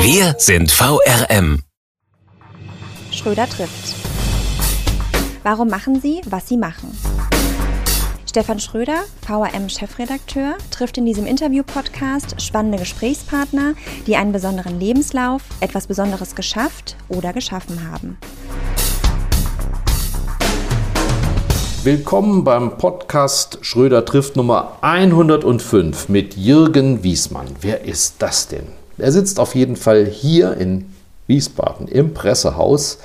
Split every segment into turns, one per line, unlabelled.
Wir sind VRM.
Schröder trifft. Warum machen Sie, was Sie machen? Stefan Schröder, VRM-Chefredakteur, trifft in diesem Interview-Podcast spannende Gesprächspartner, die einen besonderen Lebenslauf, etwas Besonderes geschafft oder geschaffen haben.
Willkommen beim Podcast Schröder trifft Nummer 105 mit Jürgen Wiesmann. Wer ist das denn? Er sitzt auf jeden Fall hier in Wiesbaden im Pressehaus.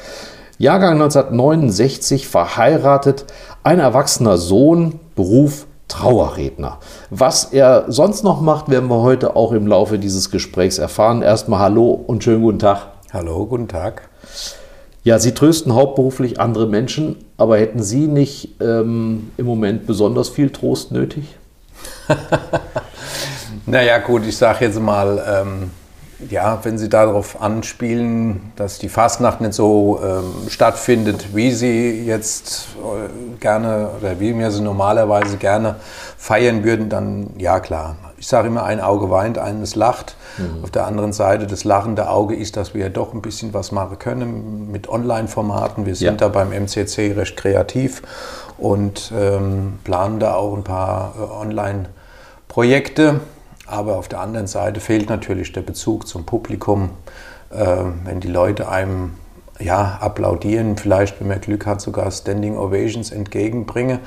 Jahrgang 1969, verheiratet, ein erwachsener Sohn, Beruf Trauerredner. Was er sonst noch macht, werden wir heute auch im Laufe dieses Gesprächs erfahren. Erstmal Hallo und schönen guten Tag.
Hallo, guten Tag.
Ja, Sie trösten hauptberuflich andere Menschen, aber hätten Sie nicht ähm, im Moment besonders viel Trost nötig?
naja, gut, ich sage jetzt mal, ähm, ja, wenn Sie darauf anspielen, dass die Fastnacht nicht so ähm, stattfindet, wie Sie jetzt äh, gerne oder wie wir sie normalerweise gerne feiern würden, dann ja klar. Ich sage immer, ein Auge weint, eines lacht. Mhm. Auf der anderen Seite, das lachende Auge ist, dass wir ja doch ein bisschen was machen können mit Online-Formaten. Wir sind ja. da beim MCC recht kreativ und ähm, planen da auch ein paar äh, Online-Projekte aber auf der anderen Seite fehlt natürlich der Bezug zum Publikum. Ähm, wenn die Leute einem ja, applaudieren, vielleicht, wenn man Glück hat, sogar Standing Ovations entgegenbringen.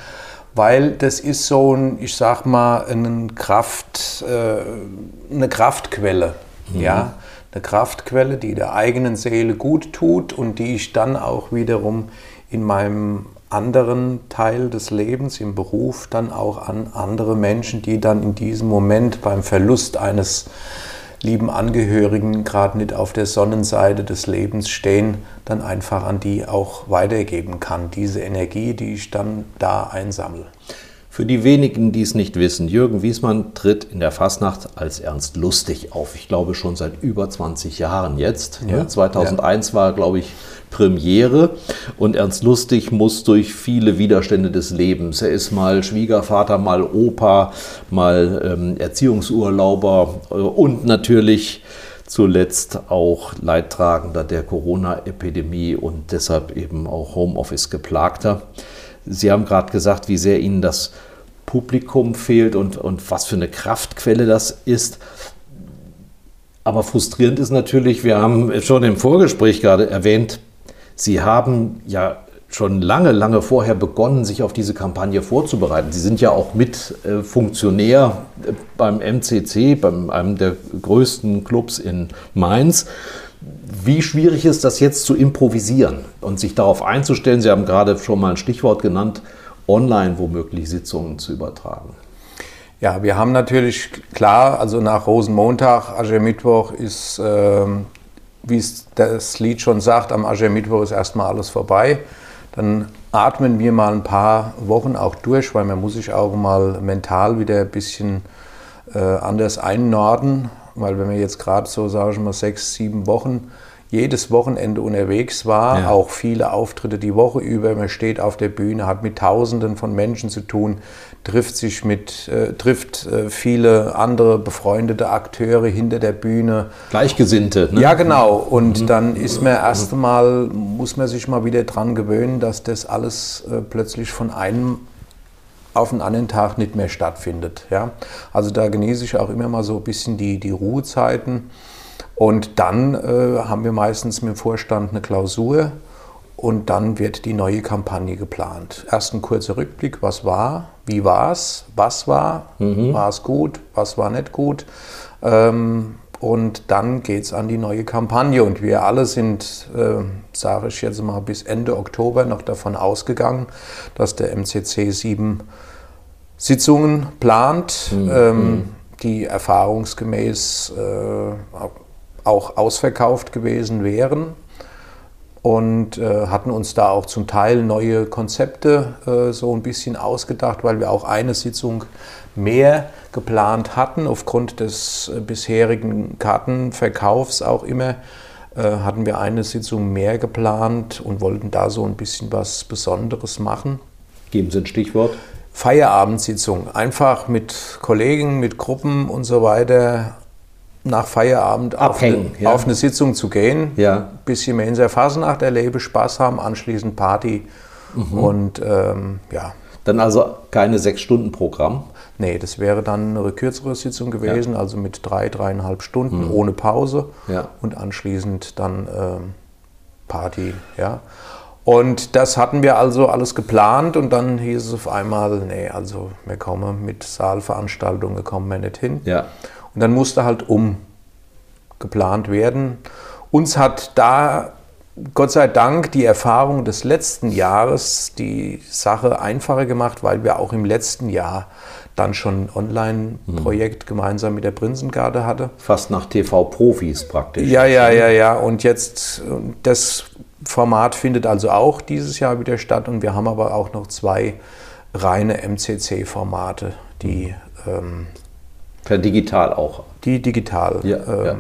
Weil das ist so ein, ich sag mal, eine, Kraft, äh, eine Kraftquelle. Mhm. Ja? Eine Kraftquelle, die der eigenen Seele gut tut und die ich dann auch wiederum in meinem anderen Teil des Lebens, im Beruf, dann auch an andere Menschen, die dann in diesem Moment beim Verlust eines lieben Angehörigen gerade nicht auf der Sonnenseite des Lebens stehen, dann einfach an die auch weitergeben kann. Diese Energie, die ich dann da einsammle.
Für die wenigen, die es nicht wissen, Jürgen Wiesmann tritt in der Fastnacht als Ernst Lustig auf. Ich glaube schon seit über 20 Jahren jetzt. Ja, 2001 ja. war, glaube ich, Premiere und Ernst Lustig muss durch viele Widerstände des Lebens. Er ist mal Schwiegervater, mal Opa, mal ähm, Erziehungsurlauber äh, und natürlich zuletzt auch Leidtragender der Corona-Epidemie und deshalb eben auch Homeoffice geplagter. Sie haben gerade gesagt, wie sehr Ihnen das Publikum fehlt und, und was für eine Kraftquelle das ist. Aber frustrierend ist natürlich, wir haben schon im Vorgespräch gerade erwähnt, Sie haben ja schon lange, lange vorher begonnen, sich auf diese Kampagne vorzubereiten. Sie sind ja auch mit äh, äh, beim MCC, beim einem der größten Clubs in Mainz. Wie schwierig ist das jetzt zu improvisieren und sich darauf einzustellen? Sie haben gerade schon mal ein Stichwort genannt, online womöglich Sitzungen zu übertragen.
Ja, wir haben natürlich klar, also nach Rosenmontag, Aschermittwoch ist, äh, wie es das Lied schon sagt, am Aschermittwoch ist erstmal alles vorbei. Dann atmen wir mal ein paar Wochen auch durch, weil man muss sich auch mal mental wieder ein bisschen äh, anders einnorden, weil wenn wir jetzt gerade so, sage ich mal, sechs, sieben Wochen jedes Wochenende unterwegs war, ja. auch viele Auftritte die Woche über. Man steht auf der Bühne, hat mit Tausenden von Menschen zu tun, trifft sich mit, äh, trifft äh, viele andere befreundete Akteure hinter der Bühne.
Gleichgesinnte.
Ne? Ja, genau. Und mhm. dann ist man erst einmal, muss man sich mal wieder dran gewöhnen, dass das alles äh, plötzlich von einem auf einen anderen Tag nicht mehr stattfindet. Ja? Also da genieße ich auch immer mal so ein bisschen die, die Ruhezeiten. Und dann äh, haben wir meistens mit dem Vorstand eine Klausur und dann wird die neue Kampagne geplant. Erst ein kurzer Rückblick, was war, wie war es, was war, mhm. war es gut, was war nicht gut. Ähm, und dann geht es an die neue Kampagne. Und wir alle sind, äh, sage ich jetzt mal, bis Ende Oktober noch davon ausgegangen, dass der MCC sieben Sitzungen plant, mhm. ähm, die erfahrungsgemäß äh, auch ausverkauft gewesen wären. und äh, hatten uns da auch zum Teil neue Konzepte äh, so ein bisschen ausgedacht, weil wir auch eine Sitzung mehr geplant hatten. Aufgrund des äh, bisherigen Kartenverkaufs auch immer äh, hatten wir eine Sitzung mehr geplant und wollten da so ein bisschen was Besonderes machen.
Geben Sie ein Stichwort.
Feierabendsitzung. Einfach mit Kollegen, mit Gruppen und so weiter nach Feierabend
Abhängen,
auf, eine, ja. auf eine Sitzung zu gehen,
ja.
bisschen mehr in der Fasnacht erlebe, Spaß haben, anschließend Party mhm. und ähm, ja.
Dann also keine sechs Stunden Programm?
Nee, das wäre dann eine kürzere Sitzung gewesen, ja. also mit drei, dreieinhalb Stunden mhm. ohne Pause
ja.
und anschließend dann ähm, Party, ja. Und das hatten wir also alles geplant und dann hieß es auf einmal, nee, also wir kommen mit Saalveranstaltungen, kommen wir nicht hin.
Ja.
Und dann musste halt umgeplant werden. Uns hat da Gott sei Dank die Erfahrung des letzten Jahres die Sache einfacher gemacht, weil wir auch im letzten Jahr dann schon ein Online-Projekt mhm. gemeinsam mit der Prinzengarde hatte.
Fast nach TV-Profis praktisch.
Ja, ja, ja, ja. Und jetzt, das Format findet also auch dieses Jahr wieder statt und wir haben aber auch noch zwei reine MCC-Formate, die ähm,
Per digital auch.
Die digital.
Ja, ähm, ja.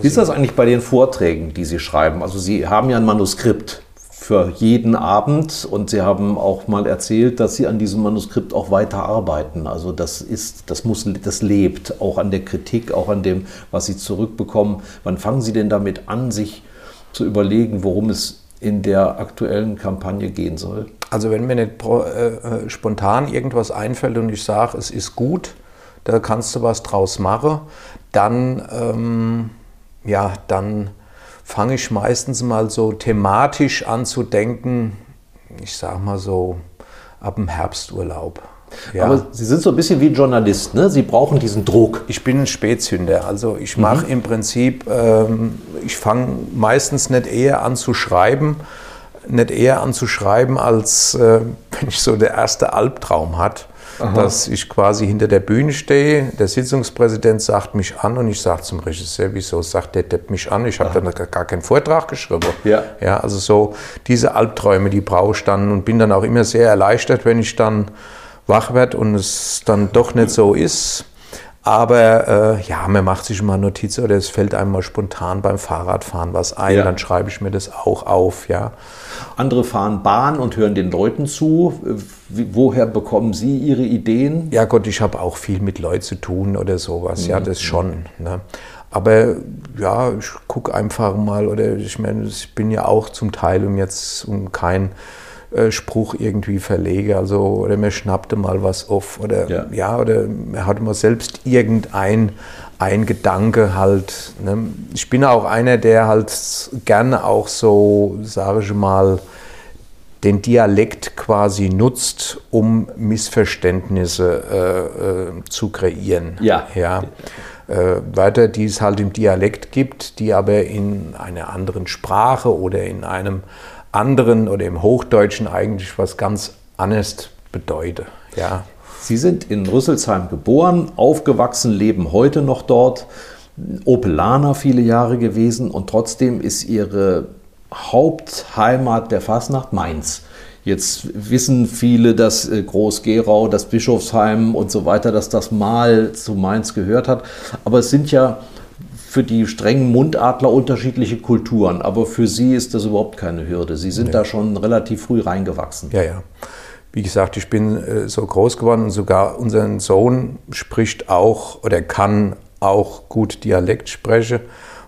Wie ist das eigentlich bei den Vorträgen, die Sie schreiben? Also Sie haben ja ein Manuskript für jeden Abend und Sie haben auch mal erzählt, dass Sie an diesem Manuskript auch weiter arbeiten. Also das ist, das muss, das lebt auch an der Kritik, auch an dem, was Sie zurückbekommen. Wann fangen Sie denn damit an, sich zu überlegen, worum es in der aktuellen Kampagne gehen soll?
Also wenn mir nicht äh, äh, spontan irgendwas einfällt und ich sage, es ist gut, da kannst du was draus machen, dann, ähm, ja, dann fange ich meistens mal so thematisch an zu denken, ich sag mal so ab dem Herbsturlaub.
Ja. Aber Sie sind so ein bisschen wie ein Journalist, ne? Sie brauchen diesen Druck.
Ich bin ein Spätzünder. Also ich mache mhm. im Prinzip, ähm, ich fange meistens nicht eher an zu schreiben, nicht eher an zu schreiben, als äh, wenn ich so der erste Albtraum hat. Aha. dass ich quasi hinter der Bühne stehe. Der Sitzungspräsident sagt mich an und ich sage zum Regisseur, wieso sagt der Depp mich an? Ich habe dann gar keinen Vortrag geschrieben.
Ja.
ja. Also so diese Albträume, die brauche ich dann und bin dann auch immer sehr erleichtert, wenn ich dann wach werde und es dann doch nicht so ist. Aber äh, ja, man macht sich mal Notizen oder es fällt einem mal spontan beim Fahrradfahren was ein, ja. dann schreibe ich mir das auch auf, ja.
Andere fahren Bahn und hören den Leuten zu. Woher bekommen Sie Ihre Ideen?
Ja Gott, ich habe auch viel mit Leuten zu tun oder sowas, mhm. ja, das schon. Ne? Aber ja, ich gucke einfach mal, oder ich meine, ich bin ja auch zum Teil um jetzt um kein äh, Spruch irgendwie verlege, also oder mir schnappte mal was auf oder ja, ja oder er hatte mal selbst irgendein ein Gedanke halt. Ne? Ich bin auch einer, der halt gerne auch so, sage ich mal, den Dialekt quasi nutzt, um Missverständnisse äh, äh, zu kreieren.
Ja.
ja. Äh, weiter, die es halt im Dialekt gibt, die aber in einer anderen Sprache oder in einem anderen oder im Hochdeutschen eigentlich was ganz anderes bedeuten. Ja.
Sie sind in Rüsselsheim geboren, aufgewachsen, leben heute noch dort. Opelaner viele Jahre gewesen und trotzdem ist Ihre Hauptheimat der Fasnacht Mainz. Jetzt wissen viele, dass äh, Groß-Gerau, das Bischofsheim und so weiter, dass das mal zu Mainz gehört hat. Aber es sind ja für die strengen Mundadler unterschiedliche Kulturen. Aber für Sie ist das überhaupt keine Hürde. Sie sind nee. da schon relativ früh reingewachsen.
Ja, ja. Wie gesagt, ich bin äh, so groß geworden und sogar unser Sohn spricht auch oder kann auch gut Dialekt sprechen,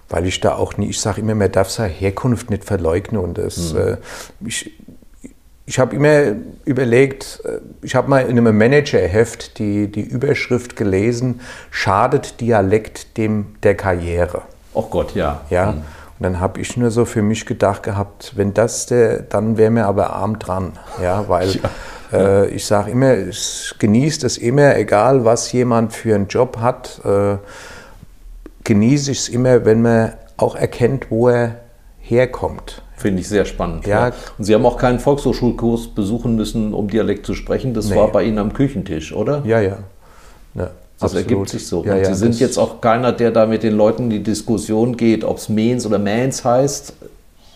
weil ich da auch nie, ich sage immer, man darf seine Herkunft nicht verleugnen und das, mhm. äh, ich, ich habe immer überlegt, äh, ich habe mal in einem Managerheft die, die Überschrift gelesen, schadet Dialekt dem der Karriere.
Oh Gott, ja.
Ja. Mhm. Und dann habe ich nur so für mich gedacht gehabt, wenn das der, dann wäre mir aber arm dran. Ja, weil ja. Äh, ich sage immer, genießt es immer, egal was jemand für einen Job hat, äh, genieße ich es immer, wenn man auch erkennt, wo er herkommt.
Finde ich sehr spannend. Ja. ja. Und Sie haben auch keinen Volkshochschulkurs besuchen müssen, um Dialekt zu sprechen. Das nee. war bei Ihnen am Küchentisch, oder?
Ja, ja.
ja das absolut. ergibt sich so. Ja, und Sie sind jetzt auch keiner, der da mit den Leuten in die Diskussion geht, ob es Mens oder Mans heißt.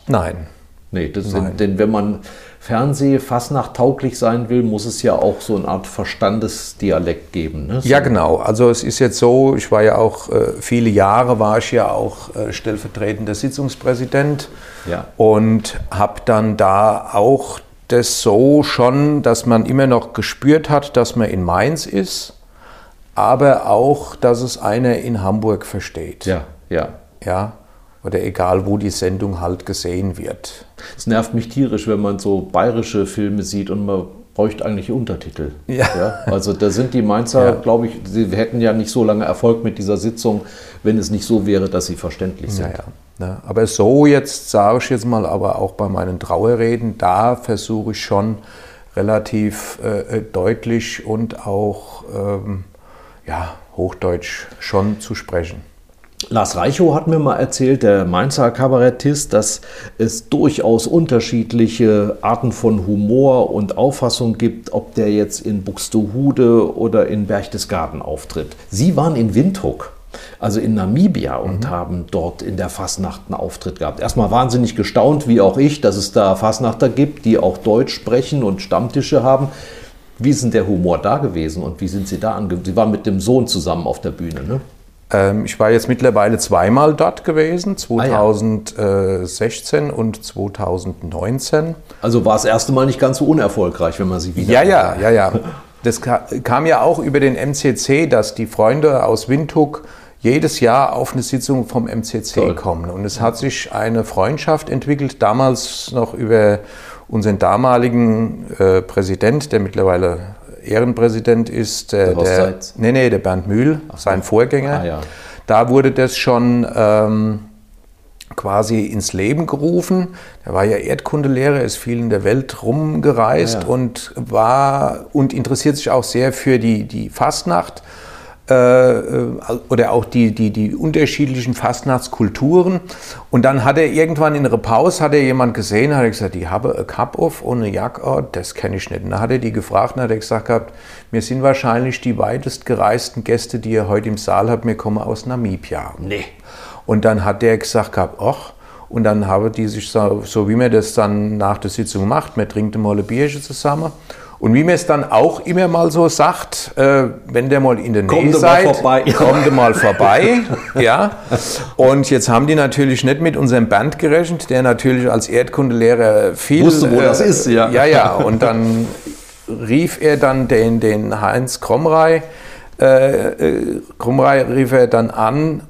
Nein,
Nee, das sind, denn wenn man Fernseh Fastnacht tauglich sein will, muss es ja auch so eine Art Verstandesdialekt geben. Ne? So.
Ja, genau. Also es ist jetzt so, ich war ja auch, äh, viele Jahre war ich ja auch äh, stellvertretender Sitzungspräsident
Ja.
und habe dann da auch das so schon, dass man immer noch gespürt hat, dass man in Mainz ist, aber auch, dass es einer in Hamburg versteht.
Ja, ja.
ja. Oder egal, wo die Sendung halt gesehen wird.
Es nervt mich tierisch, wenn man so bayerische Filme sieht und man bräuchte eigentlich Untertitel.
Ja.
also da sind die Mainzer,
Ja.
glaube ich, sie hätten ja nicht so lange Erfolg mit dieser Sitzung, wenn es nicht so wäre, dass sie verständlich sind.
Ja, ja. Ne? Aber so jetzt sage ich jetzt mal, aber auch bei meinen Trauerreden, da versuche ich schon relativ äh, deutlich und auch ähm, ja, Hochdeutsch schon zu sprechen.
Lars Reichow hat mir mal erzählt, der Mainzer Kabarettist, dass es durchaus unterschiedliche Arten von Humor und Auffassung gibt, ob der jetzt in Buxtehude oder in Berchtesgaden auftritt. Sie waren in Windhoek, also in Namibia, und haben dort in der Fasnacht einen Auftritt gehabt. Erstmal wahnsinnig gestaunt, wie auch ich, dass es da Fasnachter gibt, die auch Deutsch sprechen und Stammtische haben. Wie ist denn der Humor da gewesen und wie sind Sie da angekommen? Sie waren mit dem Sohn zusammen auf der Bühne, ne?
Ähm, ich war jetzt mittlerweile zweimal dort gewesen,
Ah, ja.
2016 und 2019.
Also war das erste Mal nicht ganz so unerfolgreich, wenn man sie wieder.
Ja, ja, ja, ja. Das ka- kam ja auch über den MCC, dass die Freunde aus Windhoek jedes Jahr auf eine Sitzung vom MCC
Toll.
kommen. Und es hat sich eine Freundschaft entwickelt, damals noch über unseren damaligen äh, Präsident, der mittlerweile Ehrenpräsident ist, äh,
Der
der, nee, nee, der Bernd Mühl, sein Vorgänger.
Ah, ja.
Da wurde das schon ähm, quasi ins Leben gerufen. Er war ja Erdkundelehrer, ist viel in der Welt rumgereist
Ja, ja.
und war und interessiert sich auch sehr für die, die Fastnacht oder auch die, die, die unterschiedlichen Fastnachtskulturen. Und dann hat er irgendwann in einer Pause, hat er jemand gesehen, hat er gesagt, die habe ein Cup auf ohne Jacke, das kenne ich nicht. Und dann hat er die gefragt und hat er gesagt gehabt, wir sind wahrscheinlich die weitest gereisten Gäste, die ihr heute im Saal habt, wir kommen aus Namibia.
Nee.
Und dann hat der gesagt gehabt, ach, und dann haben die sich so, so wie man das dann nach der Sitzung macht, man trinkt mal ein Bierchen zusammen. Und wie man es dann auch immer mal so sagt, äh, wenn der mal in der
Kommt
Nähe
mal
seid,
vorbei.
kommt mal vorbei. ja. Und jetzt haben die natürlich nicht mit unserem Band gerechnet, der natürlich als Erdkundelehrer viel... äh,
Wusste, wo das ist, ja.
Ja, ja. Und dann rief er dann den, den Heinz Kromrei, äh, äh, Kromrei rief er dann an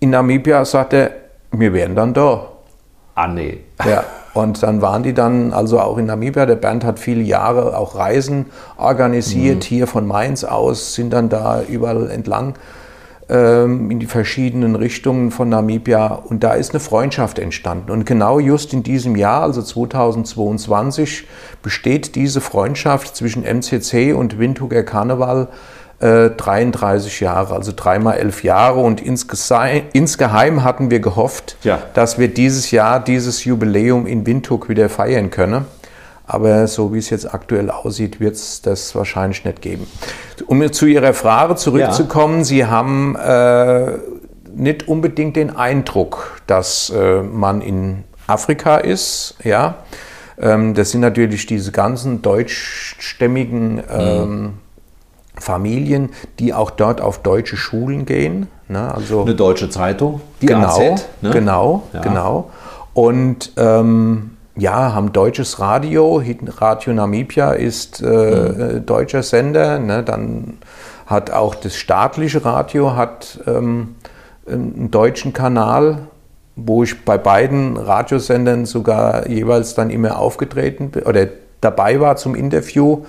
in Namibia, sagte er, wir wären dann da.
Ah, nee.
Ja, und dann waren die dann also auch in Namibia. Der Bernd hat viele Jahre auch Reisen organisiert, hier von Mainz aus, sind dann da überall entlang ähm, in die verschiedenen Richtungen von Namibia. Und da ist eine Freundschaft entstanden. Und genau just in diesem Jahr, also 2022, besteht diese Freundschaft zwischen MCC und Windhoeker Karneval äh, 33 Jahre, also dreimal elf Jahre. Und insgeheim hatten wir gehofft,
Ja.
dass wir dieses Jahr dieses Jubiläum in Windhoek wieder feiern können. Aber so wie es jetzt aktuell aussieht, wird es das wahrscheinlich nicht geben. Um zu Ihrer Frage zurückzukommen, Sie haben äh, nicht unbedingt den Eindruck, dass äh, man in Afrika ist. Ja, ähm, das sind natürlich diese ganzen deutschstämmigen ähm, Familien, die auch dort auf deutsche Schulen gehen. Ne? Also
Eine deutsche Zeitung, die
genau,
AZ. Ne?
genau,
Ja.
genau. Und ähm, ja, haben deutsches Radio. Radio Namibia ist äh,
Mhm.
äh, deutscher Sender. Ne? Dann hat auch das staatliche Radio hat ähm, einen deutschen Kanal, wo ich bei beiden Radiosendern sogar jeweils dann immer aufgetreten bin oder dabei war zum Interview.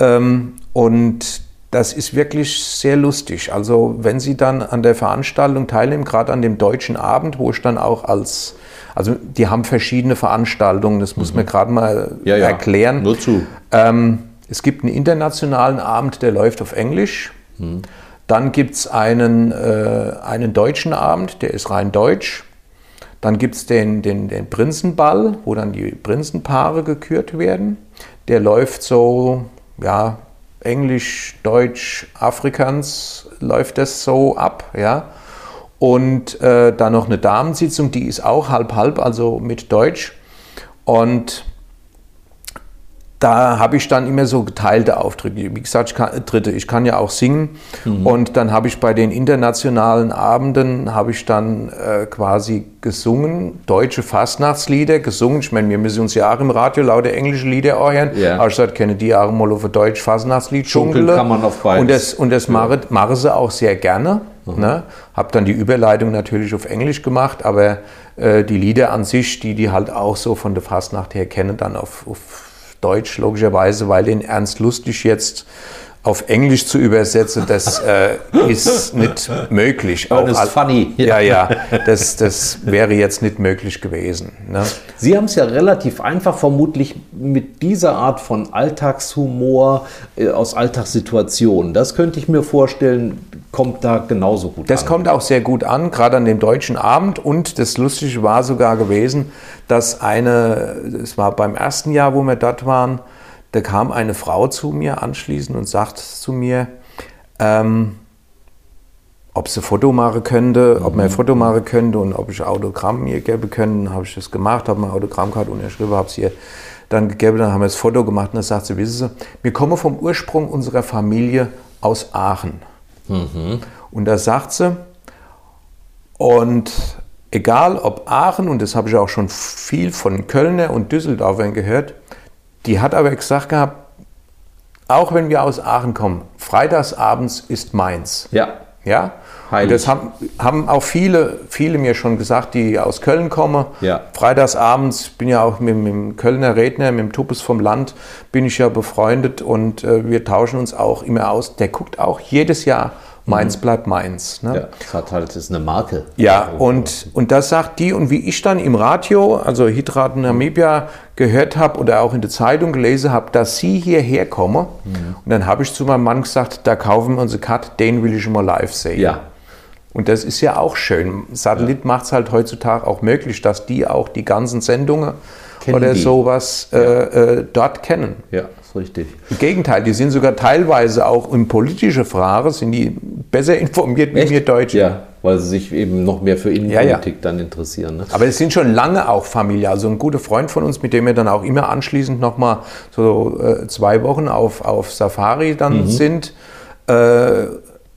Ähm, und das ist wirklich sehr lustig. Also wenn Sie dann an der Veranstaltung teilnehmen, gerade an dem deutschen Abend, wo ich dann auch als, also die haben verschiedene Veranstaltungen, das muss man gerade mal
Ja, ja.
erklären.
Nur zu.
Ähm, es gibt einen internationalen Abend, der läuft auf Englisch. Dann gibt es einen, äh, einen deutschen Abend, der ist rein deutsch. Dann gibt es den, den, den Prinzenball, wo dann die Prinzenpaare gekürt werden. Der läuft so, ja, Englisch, Deutsch, Afrikaans läuft das so ab, ja. Und äh, dann noch eine Damensitzung, die ist auch halb-halb, also mit Deutsch. Und da habe ich dann immer so geteilte Auftritte. Wie gesagt, ich kann, Dritte, ich kann ja auch singen. Mhm. Und dann habe ich bei den internationalen Abenden, habe ich dann äh, quasi gesungen, deutsche Fastnachtslieder gesungen. Ich meine, wir müssen uns ja auch im Radio lauter englische Lieder hören. Ja. Aber ich sage, kenne die auch mal auf Deutsch Fastnachtslied
Schunkeln kann man auf beides.
Und das, und das ja. mache, mache sie auch sehr gerne. Mhm. Ne? Habe dann die Überleitung natürlich auf Englisch gemacht, aber äh, die Lieder an sich, die die halt auch so von der Fastnacht her kennen, dann auf, auf Deutsch logischerweise, weil den Ernst Lustig jetzt auf Englisch zu übersetzen, das äh, ist nicht möglich.
Auch das ist funny.
Ja, ja, das, das wäre jetzt nicht möglich gewesen. Ne?
Sie haben es ja relativ einfach, vermutlich mit dieser Art von Alltagshumor äh, aus Alltagssituationen. Das könnte ich mir vorstellen, kommt da genauso gut
das an. Das kommt auch sehr gut an, gerade an dem deutschen Abend. Und das Lustige war sogar gewesen, dass eine, es war beim ersten Jahr, wo wir dort waren, da kam eine Frau zu mir anschließend und sagte zu mir, ähm, ob sie Foto machen könnte, ob man ein Foto machen könnte und ob ich ein Autogramm ihr geben könnte. habe ich das gemacht, habe mein Autogrammkarte unterschrieben, habe sie ihr dann gegeben, dann haben wir das Foto gemacht und dann sagt sie, wissen Sie, wir kommen vom Ursprung unserer Familie aus Aachen. Mhm. Und da sagt sie, und egal ob Aachen, und das habe ich auch schon viel von Kölner und Düsseldorfern gehört, die hat aber gesagt gehabt, auch wenn wir aus Aachen kommen, freitagsabends ist meins.
Ja.
Ja. Und das haben, haben auch viele, viele mir schon gesagt, die aus Köln kommen.
Ja.
Freitagsabends bin ja auch mit, mit dem Kölner Redner, mit dem Tupus vom Land, bin ich ja befreundet und äh, wir tauschen uns auch immer aus. Der guckt auch jedes Jahr Meins mhm. bleibt meins. Ne?
Ja, das hat halt, das ist eine Marke.
Ja, und, und das sagt die, und wie ich dann im Radio, also Hydrat Namibia, gehört habe oder auch in der Zeitung gelesen habe, dass sie hierher kommen. Mhm. Und dann habe ich zu meinem Mann gesagt, da kaufen wir unsere Cut, den will ich mal live sehen.
Ja.
Und das ist ja auch schön. Satellit ja. macht es halt heutzutage auch möglich, dass die auch die ganzen Sendungen kennen oder die. sowas äh, äh, dort kennen.
Ja, ist richtig.
Im Gegenteil, die sind sogar teilweise auch in politische Fragen, sind die besser informiert wie wir Deutsche.
Ja, weil sie sich eben noch mehr für Innenpolitik ja, ja. dann interessieren. Ne?
Aber es sind schon lange auch Familie. Also ein guter Freund von uns, mit dem wir dann auch immer anschließend nochmal so äh, zwei Wochen auf, auf Safari dann mhm. sind. Äh,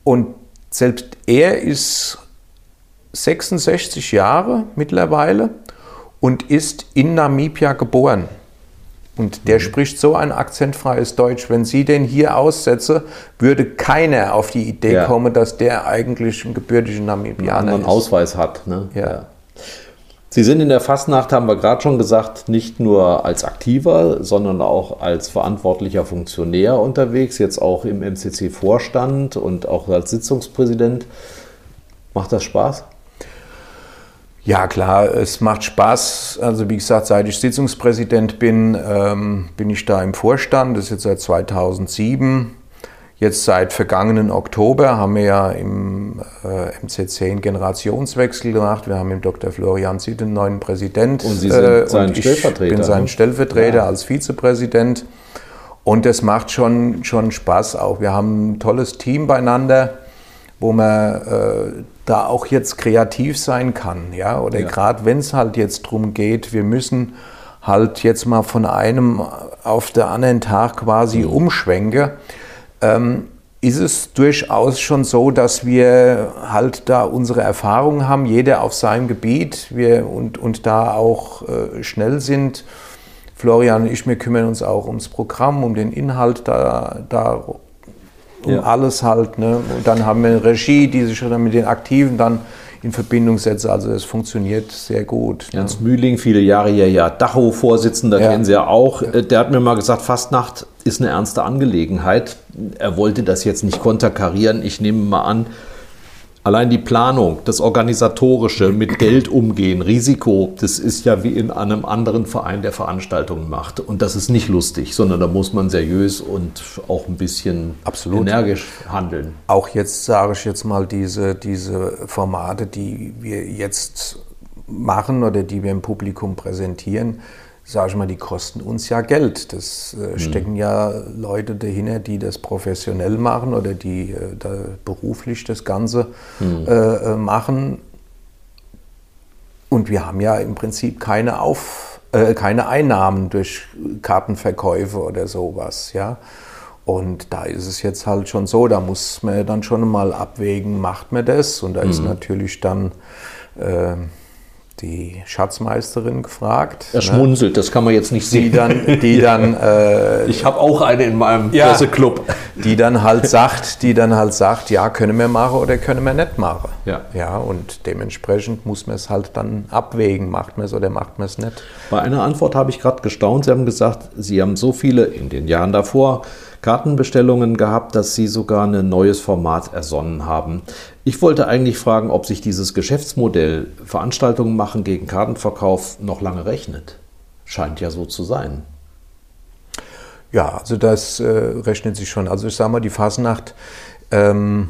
und selbst er ist 66 Jahre mittlerweile und ist in Namibia geboren. Und der mhm. spricht so ein akzentfreies Deutsch. Wenn Sie den hier aussetze, würde keiner auf die Idee ja. kommen, dass der eigentlich ein gebürtiger Namibianer
einen Ausweis hat. Ne?
Ja. ja.
Sie sind in der Fastnacht, haben wir gerade schon gesagt, nicht nur als Aktiver, sondern auch als verantwortlicher Funktionär unterwegs, jetzt auch im MCC-Vorstand und auch als Sitzungspräsident. Macht das Spaß?
Ja, klar, es macht Spaß. Also wie gesagt, seit ich Sitzungspräsident bin, ähm, bin ich da im Vorstand. Das ist jetzt seit 2007. Jetzt seit vergangenen Oktober haben wir ja im äh, MCC einen Generationswechsel gemacht. Wir haben mit Dr. Florian Zitt einen neuen Präsident.
Und Sie sind äh, sein und Stellvertreter.
Ich bin sein ne? Stellvertreter ja. als Vizepräsident. Und das macht schon, schon Spaß auch. Wir haben ein tolles Team beieinander, wo man äh, da auch jetzt kreativ sein kann. Ja? Oder ja. gerade wenn es halt jetzt darum geht, wir müssen halt jetzt mal von einem auf den anderen Tag quasi mhm. umschwenken, ähm, ist es durchaus schon so, dass wir halt da unsere Erfahrungen haben, jeder auf seinem Gebiet wir, und, und da auch äh, schnell sind. Florian und ich, wir kümmern uns auch ums Programm, um den Inhalt da, da um ja. alles halt. Ne? Und dann haben wir eine Regie, die sich dann mit den Aktiven dann in Verbindung setzt. Also es funktioniert sehr gut.
Ernst ne? Mühling, viele Jahre hier ja Dachau-Vorsitzender, ja. kennen Sie ja auch. Äh, der hat mir mal gesagt, Fastnacht ist eine ernste Angelegenheit. Er wollte das jetzt nicht konterkarieren. Ich nehme mal an, Allein die Planung, das Organisatorische, mit Geld umgehen, Risiko, das ist ja wie in einem anderen Verein, der Veranstaltungen macht. Und das ist nicht lustig, sondern da muss man seriös und auch ein bisschen
Absolut.
energisch handeln.
Auch jetzt sage ich jetzt mal, diese, diese Formate, die wir jetzt machen oder die wir im Publikum präsentieren, sage ich mal, die kosten uns ja Geld. Das äh, stecken ja Leute dahinter, die das professionell machen oder die äh, da beruflich das Ganze äh, äh, machen. Und wir haben ja im Prinzip keine, Auf, äh, keine Einnahmen durch Kartenverkäufe oder sowas. Ja? Und da ist es jetzt halt schon so, da muss man dann schon mal abwägen, macht man das? Und da ist natürlich dann äh, die Schatzmeisterin gefragt.
Er schmunzelt, das kann man jetzt nicht
Die
sehen.
dann, die dann, äh,
ich habe auch eine in meinem
Ja.
Presseclub.
die dann halt sagt, die dann halt sagt, ja, können wir machen oder können wir nicht machen.
Ja.
Ja, und dementsprechend muss man es halt dann abwägen, macht man es oder macht man es nicht.
Bei einer Antwort habe ich gerade gestaunt. Sie haben gesagt, Sie haben so viele in den Jahren davor Kartenbestellungen gehabt, dass Sie sogar ein neues Format ersonnen haben. Ich wollte eigentlich fragen, ob sich dieses Geschäftsmodell Veranstaltungen machen gegen Kartenverkauf noch lange rechnet. Scheint ja so zu sein.
Ja, also das äh, rechnet sich schon. Also ich sage mal, die Fasnacht ähm,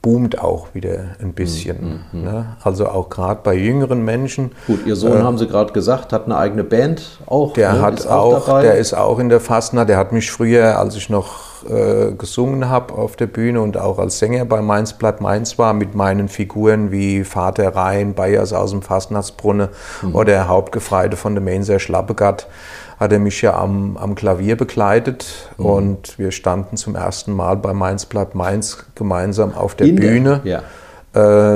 boomt auch wieder ein bisschen. Ne? Also auch gerade bei jüngeren Menschen.
Gut, Ihr Sohn, haben Sie gerade gesagt, hat eine eigene Band auch.
Der
ne?
hat
Ist
auch,
dabei.
der ist auch in der Fastnacht. Der hat mich früher, als ich noch äh, gesungen habe auf der Bühne und auch als Sänger bei Mainz bleibt Mainz war, mit meinen Figuren wie Vater Rhein, Bayers aus dem Fastnachtsbrunne oder Hauptgefreite von der Mainzer Schlappegatt, hat er mich ja am, am Klavier begleitet und wir standen zum ersten Mal bei Mainz bleibt Mainz gemeinsam auf der
In der-
Bühne.
ja.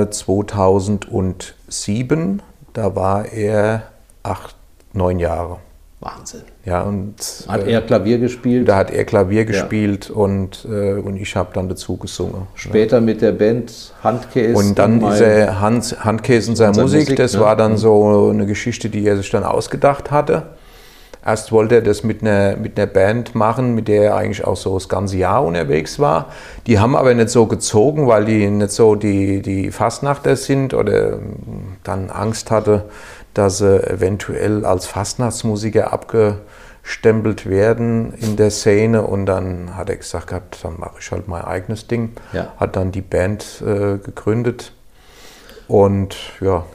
Äh, 2007, da war er acht, neun Jahre.
Wahnsinn.
Ja, und
Hat
äh,
er Klavier gespielt?
da hat er Klavier gespielt und, äh, und ich habe dann dazu gesungen.
Später mit der Band Handkäse.
Und dann
mal-
diese Hand, Handkäse und seine Musik,
Musik,
das
ne?
war dann so eine Geschichte, die er sich dann ausgedacht hatte. Erst wollte er das mit einer, mit einer Band machen, mit der er eigentlich auch so das ganze Jahr unterwegs war. Die haben aber nicht so gezogen, weil die nicht so die, die Fastnachter sind oder dann Angst hatte, dass sie eventuell als Fastnachtsmusiker abgestempelt werden in der Szene. Und dann hat er gesagt gehabt, dann mache ich halt mein eigenes Ding.
Ja.
Hat dann die Band äh, gegründet. Und ja,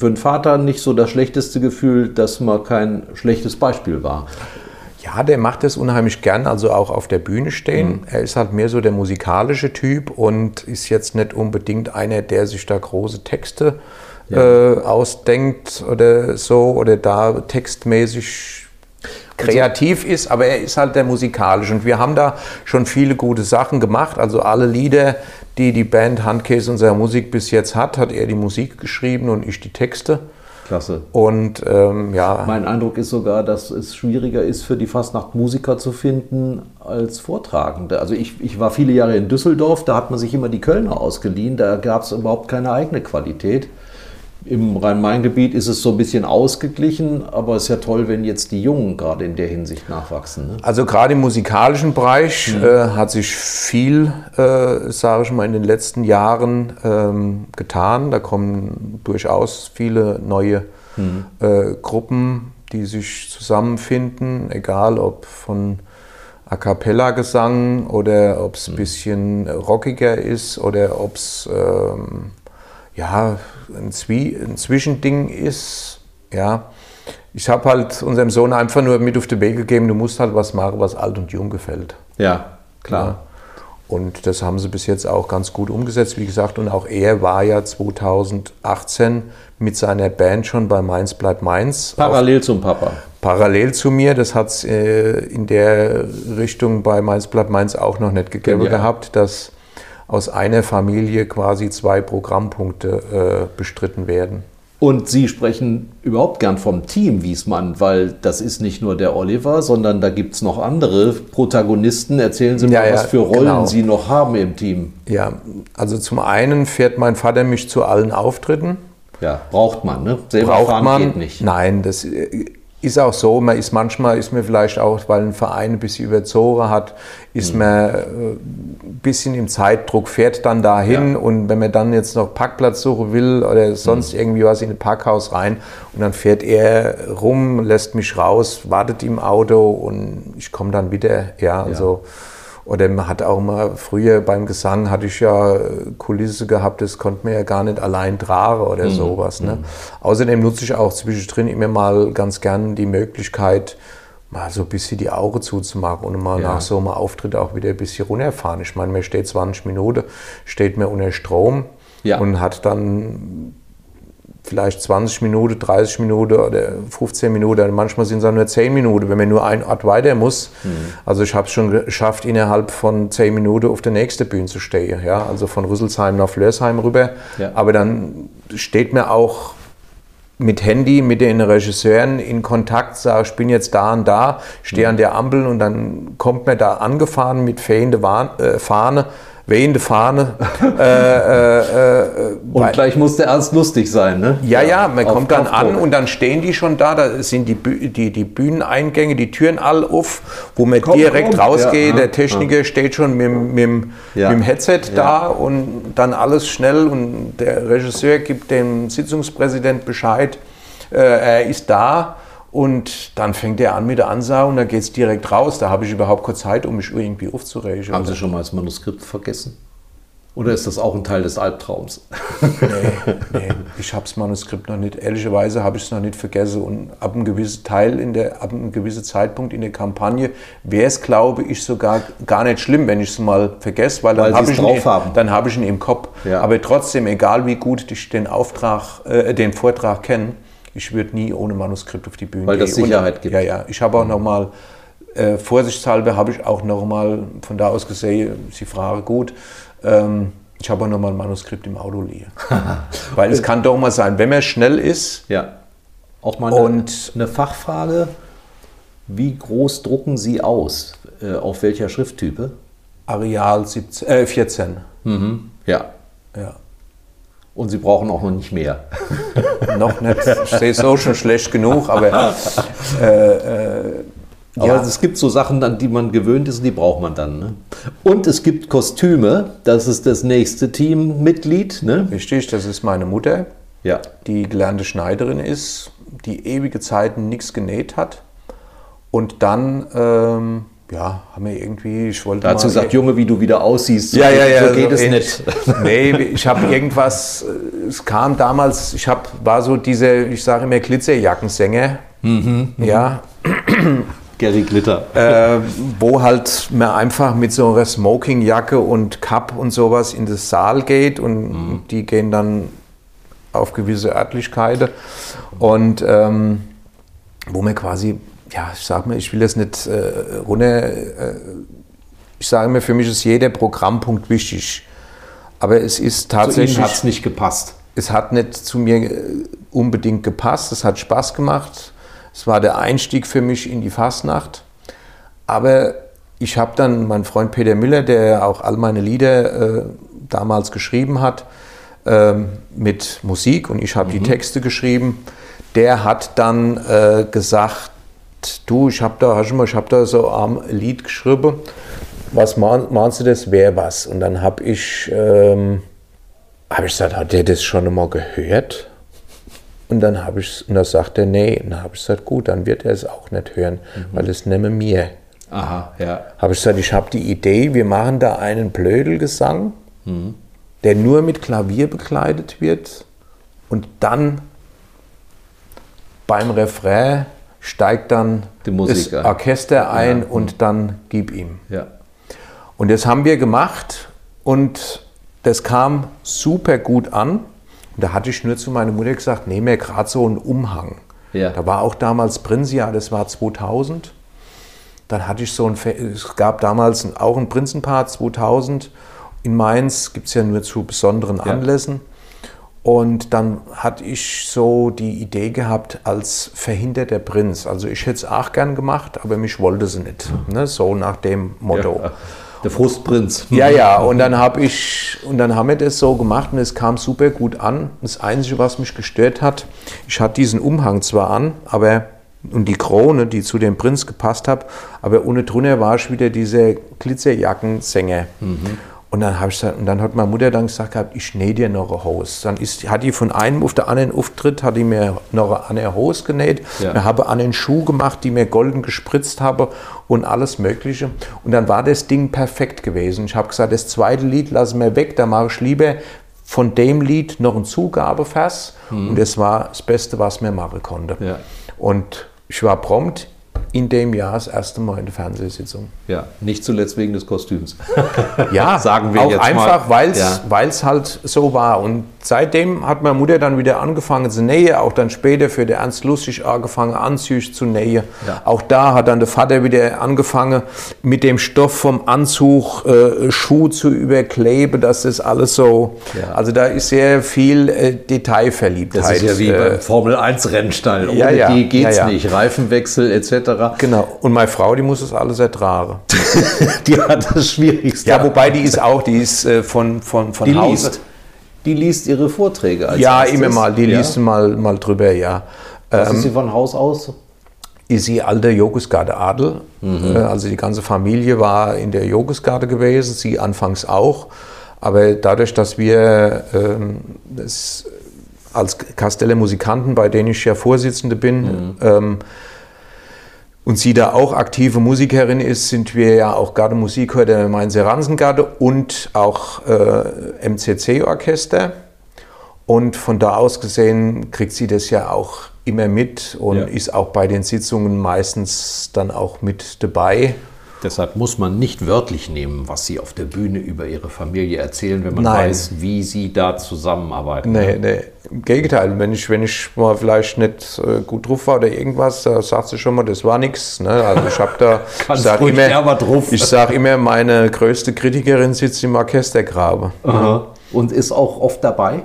für den Vater nicht so das schlechteste Gefühl, dass man kein schlechtes Beispiel war.
Ja, der macht das unheimlich gern, also auch auf der Bühne stehen. Er ist halt mehr so der musikalische Typ und ist jetzt nicht unbedingt einer, der sich da große Texte äh, ausdenkt oder so oder da textmäßig kreativ ist, aber er ist halt der musikalische. Und wir haben da schon viele gute Sachen gemacht. Also alle Lieder, die die Band Handkäse unserer Musik bis jetzt hat, hat er die Musik geschrieben und ich die Texte.
Klasse.
Und ähm, ja,
Mein Eindruck ist sogar, dass es schwieriger ist, für die Fastnacht Musiker zu finden als Vortragende. Also ich, ich war viele Jahre in Düsseldorf, da hat man sich immer die Kölner ausgeliehen, da gab es überhaupt keine eigene Qualität. Im Rhein-Main-Gebiet ist es so ein bisschen ausgeglichen, aber es ist ja toll, wenn jetzt die Jungen gerade in der Hinsicht nachwachsen. Ne?
Also gerade im musikalischen Bereich äh, hat sich viel, äh, sage ich mal, in den letzten Jahren ähm, getan. Da kommen durchaus viele neue äh, Gruppen, die sich zusammenfinden, egal ob von A cappella Gesang oder ob es ein bisschen rockiger ist oder ob es ähm, ja, ein, Zwie ein Zwischending ist. Ja. Ich habe halt unserem Sohn einfach nur mit auf den Weg gegeben, du musst halt was machen, was alt und jung gefällt.
Ja, klar.
Und das haben sie bis jetzt auch ganz gut umgesetzt, wie gesagt. Und auch er war ja 2018 mit seiner Band schon bei Mainz bleibt Mainz.
Parallel zum Papa.
Parallel zu mir, das hat es äh, in der Richtung bei Mainz bleibt Mainz auch noch nicht gegeben
Ja.
gehabt, dass aus einer Familie quasi zwei Programmpunkte äh, bestritten werden.
Und Sie sprechen überhaupt gern vom Team Wiesmann, weil das ist nicht nur der Oliver, sondern da gibt es noch andere Protagonisten. Erzählen Sie
Ja,
mal,
ja,
was für Rollen
genau.
Sie noch haben im Team.
Ja, also zum einen fährt mein Vater mich zu allen Auftritten.
Ja, braucht man, ne? Selber
Braucht
fahren
man?
geht nicht.
Nein, das äh, ist auch so. Man ist manchmal ist mir vielleicht auch, weil ein Verein ein bisschen überzogen hat, ist man äh, ein bisschen im Zeitdruck, fährt dann dahin
Ja.
und wenn man dann jetzt noch Parkplatz suchen will oder sonst irgendwie was in ein Parkhaus rein und dann fährt er rum, lässt mich raus, wartet im Auto und ich komme dann wieder. Ja, also Oder man hat auch mal, früher beim Gesang hatte ich ja Kulisse gehabt, das konnte man ja gar nicht allein tragen oder mhm. sowas. Ne? Mhm. Außerdem nutze ich auch zwischendrin immer mal ganz gern die Möglichkeit, mal so ein bisschen die Augen zuzumachen und mal ja. nach so einem Auftritt auch wieder ein bisschen runterfahren. Ich meine, man steht 20 Minuten, steht mir unter Strom ja. und hat dann vielleicht 20 Minuten, 30 Minuten oder 15 Minuten, manchmal sind es auch nur 10 Minuten, wenn man nur ein Ort weiter muss. Mhm. Also ich habe es schon geschafft, innerhalb von 10 Minuten auf der nächsten Bühne zu stehen. Ja? Also von Rüsselsheim nach Flörsheim rüber. Ja. Aber dann steht mir auch mit Handy, mit den Regisseuren in Kontakt, sage, ich bin jetzt da und da, stehe an der Ampel und dann kommt mir da angefahren mit fehende äh, Fahne wehende Fahne. äh,
äh, äh und gleich muss der Ernst lustig sein, ne?
Ja, ja, man auf, kommt dann an und dann stehen die schon da, da sind die, die, die Bühneneingänge, die Türen all auf, wo man Komm, direkt rum. rausgeht, ja, der Techniker ja. steht schon mit, mit, ja. mit dem Headset da und dann alles schnell und der Regisseur gibt dem Sitzungspräsident Bescheid, äh, er ist da und dann fängt er an mit der Ansage und dann geht es direkt raus. Da habe ich überhaupt keine Zeit, um mich irgendwie aufzuregen.
Haben Sie schon mal das Manuskript vergessen? Oder ist das auch ein Teil des Albtraums?
Nee, nee ich habe das Manuskript noch nicht. Ehrlicherweise habe ich es noch nicht vergessen. Und ab einem gewissen Teil, in der, ab einem gewissen Zeitpunkt in der Kampagne wäre es, glaube ich, sogar gar nicht schlimm, wenn ich es mal vergesse, weil, weil dann habe ich, ihn, dann hab ich ihn im Kopf. Ja. Aber trotzdem, egal wie gut ich den Auftrag, äh, den Vortrag kenne, ich würde nie ohne Manuskript auf die Bühne
Weil gehen. Weil das Sicherheit Und, gibt.
Ja, ja. Ich habe auch nochmal, äh, vorsichtshalber habe ich auch nochmal von da aus gesehen, Sie fragen gut, ähm, ich habe auch nochmal ein Manuskript im Auto liegen. Weil es kann doch mal sein, wenn man schnell ist.
Ja. Auch mal eine, und eine Fachfrage. Wie groß drucken Sie aus? Äh, auf welcher Schrifttype?
Areal 17, äh, 14.
Mhm. Ja. Ja. Und sie brauchen auch noch nicht mehr.
noch nicht. Ich sehe es auch schon schlecht genug, aber.
Äh, äh, aber ja. es gibt so Sachen, an die man gewöhnt ist und die braucht man dann. Ne? Und es gibt Kostüme, das ist das nächste Teammitglied. Ne?
Richtig, das ist meine Mutter, ja. die gelernte Schneiderin ist, die ewige Zeiten nichts genäht hat und dann ähm, ja, haben wir irgendwie, ich wollte
Dazu mal, sagt, Junge, wie du wieder aussiehst.
Ja, ja, ja. So geht so es nicht. Nee, ich habe irgendwas, es kam damals, ich hab, war so diese, ich sage immer Glitzerjackensänger. Mhm, mhm, ja.
Gary Glitter.
Äh, wo halt man einfach mit so einer Smokingjacke und Cup und sowas in den Saal geht und mhm. die gehen dann auf gewisse Örtlichkeiten. Und ähm, wo man quasi ja, ich sag mal, ich will das nicht äh, runter. Äh, ich sage mir, für mich ist jeder Programmpunkt wichtig. Aber es ist tatsächlich.
Zu hat es nicht gepasst.
Es hat nicht zu mir äh, unbedingt gepasst. Es hat Spaß gemacht. Es war der Einstieg für mich in die Fastnacht. Aber ich habe dann meinen Freund Peter Müller, der auch all meine Lieder äh, damals geschrieben hat, äh, mit Musik und ich habe mhm. die Texte geschrieben. Der hat dann äh, gesagt, du, ich habe da, hast mal, ich habe da so ein Lied geschrieben, was meinst du, das wäre was? Und dann habe ich, ähm, habe ich gesagt, hat der das schon einmal gehört? Und dann habe ich, und da sagt er, nee. Und dann habe ich gesagt, gut, dann wird er es auch nicht hören, mhm. weil es nehme mir.
Aha, ja.
Habe ich gesagt, ich habe die Idee, wir machen da einen Blödelgesang, mhm. der nur mit Klavier begleitet wird und dann beim Refrain steigt dann das Orchester ein ja. und dann gib ihm. Ja. Und das haben wir gemacht und das kam super gut an. Und da hatte ich nur zu meiner Mutter gesagt, nehme mir gerade so einen Umhang. Ja. Da war auch damals Prinzia, das war 2000. Dann hatte ich so ein, es gab damals auch ein Prinzenpaar 2000. In Mainz gibt es ja nur zu besonderen Anlässen. Und dann hatte ich so die Idee gehabt als verhinderter Prinz. Also ich hätte es auch gern gemacht, aber mich wollte sie nicht. Ne? So nach dem Motto. Ja,
der Frustprinz.
Ja, ja. Und dann habe ich und dann haben wir das so gemacht und es kam super gut an. Das Einzige, was mich gestört hat, ich hatte diesen Umhang zwar an, aber und die Krone, die zu dem Prinz gepasst hat, aber ohne drunter war ich wieder dieser Glitzerjackensänger. Mhm. Und dann, ich, und dann hat meine Mutter dann gesagt gehabt, ich nähe dir noch eine Hose. Dann ist, hat die von einem auf den anderen Auftritt, hat die mir noch eine Hose genäht. Ja. Ich habe einen Schuh gemacht, die mir golden gespritzt habe und alles Mögliche. Und dann war das Ding perfekt gewesen. Ich habe gesagt, das zweite Lied lasse mir weg, da mache ich lieber von dem Lied noch ein Zugabevers. Mhm. Und das war das Beste, was mir machen konnte. Ja. Und ich war prompt in dem Jahr das erste Mal in der Fernsehsitzung.
Ja, nicht zuletzt wegen des Kostüms.
ja, sagen wir auch jetzt einfach, weil es ja. halt so war. Und seitdem hat meine Mutter dann wieder angefangen zu nähen, auch dann später für den Ernst Lustig angefangen, Anzüge zu nähen. Ja. Auch da hat dann der Vater wieder angefangen, mit dem Stoff vom Anzug äh, Schuh zu überkleben, dass das alles so, ja. also da ist sehr viel äh, Detailverliebtheit. Das
ist ja wie äh, beim Formel-1-Rennstall, ohne ja, die geht's ja, nicht, Reifenwechsel etc.
Genau, und meine Frau, die muss das alles ertragen.
die hat das Schwierigste.
Ja, wobei die ist auch, die ist äh, von, von, von
die Hause. Liest die liest ihre Vorträge
als Ja, erstes. immer mal, die ja? liest mal, mal drüber, ja.
Was ähm, ist sie von Haus aus?
Ist sie alter Jogisgarde Adel. Mhm. Äh, also die ganze Familie war in der Jogisgarde gewesen, sie anfangs auch. Aber dadurch, dass wir ähm, das als Kasteller Musikanten, bei denen ich ja Vorsitzende bin, mhm. ähm, und sie da auch aktive Musikerin ist, sind wir ja auch Gardemusikhör der Mainzer Ransengarde und auch äh, MCC-Orchester. Und von da aus gesehen kriegt sie das ja auch immer mit und ja. ist auch bei den Sitzungen meistens dann auch mit dabei.
Deshalb muss man nicht wörtlich nehmen, was Sie auf der Bühne über Ihre Familie erzählen, wenn man Nein. weiß, wie Sie da zusammenarbeiten.
Nee, nee. Im Gegenteil, wenn ich, wenn ich mal vielleicht nicht äh, gut drauf war oder irgendwas, da sagt sie schon mal, das war nichts. Ne? Also ich habe da, ich sage immer, sag immer, meine größte Kritikerin sitzt im Orchestergrabe.
Und ist auch oft dabei?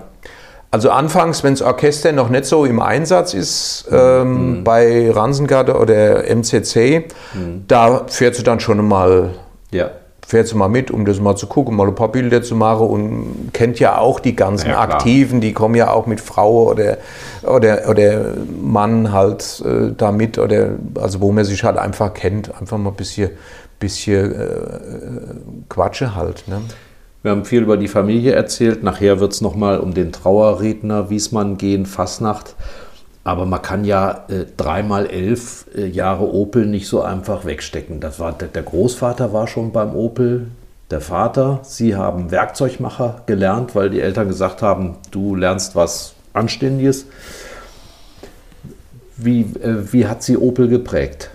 Also anfangs, wenn das Orchester noch nicht so im Einsatz ist, ähm, mhm. bei Ransengarde oder MCC, mhm. da fährt sie dann schon mal, ja. fährt sie mal mit, um das mal zu gucken, mal ein paar Bilder zu machen und kennt ja auch die ganzen ja, Aktiven, die kommen ja auch mit Frau oder, oder, oder Mann halt äh, da mit, oder, also wo man sich halt einfach kennt, einfach mal ein bisschen, bisschen äh, Quatsche halt. Ne?
Wir haben viel über die Familie erzählt. Nachher wird es nochmal um den Trauerredner Wiesmann gehen, Fasnacht. Aber man kann ja äh, dreimal elf äh, Jahre Opel nicht so einfach wegstecken. Das war, der Großvater war schon beim Opel, der Vater. Sie haben Werkzeugmacher gelernt, weil die Eltern gesagt haben, du lernst was Anständiges. Wie, äh, wie hat sie Opel geprägt?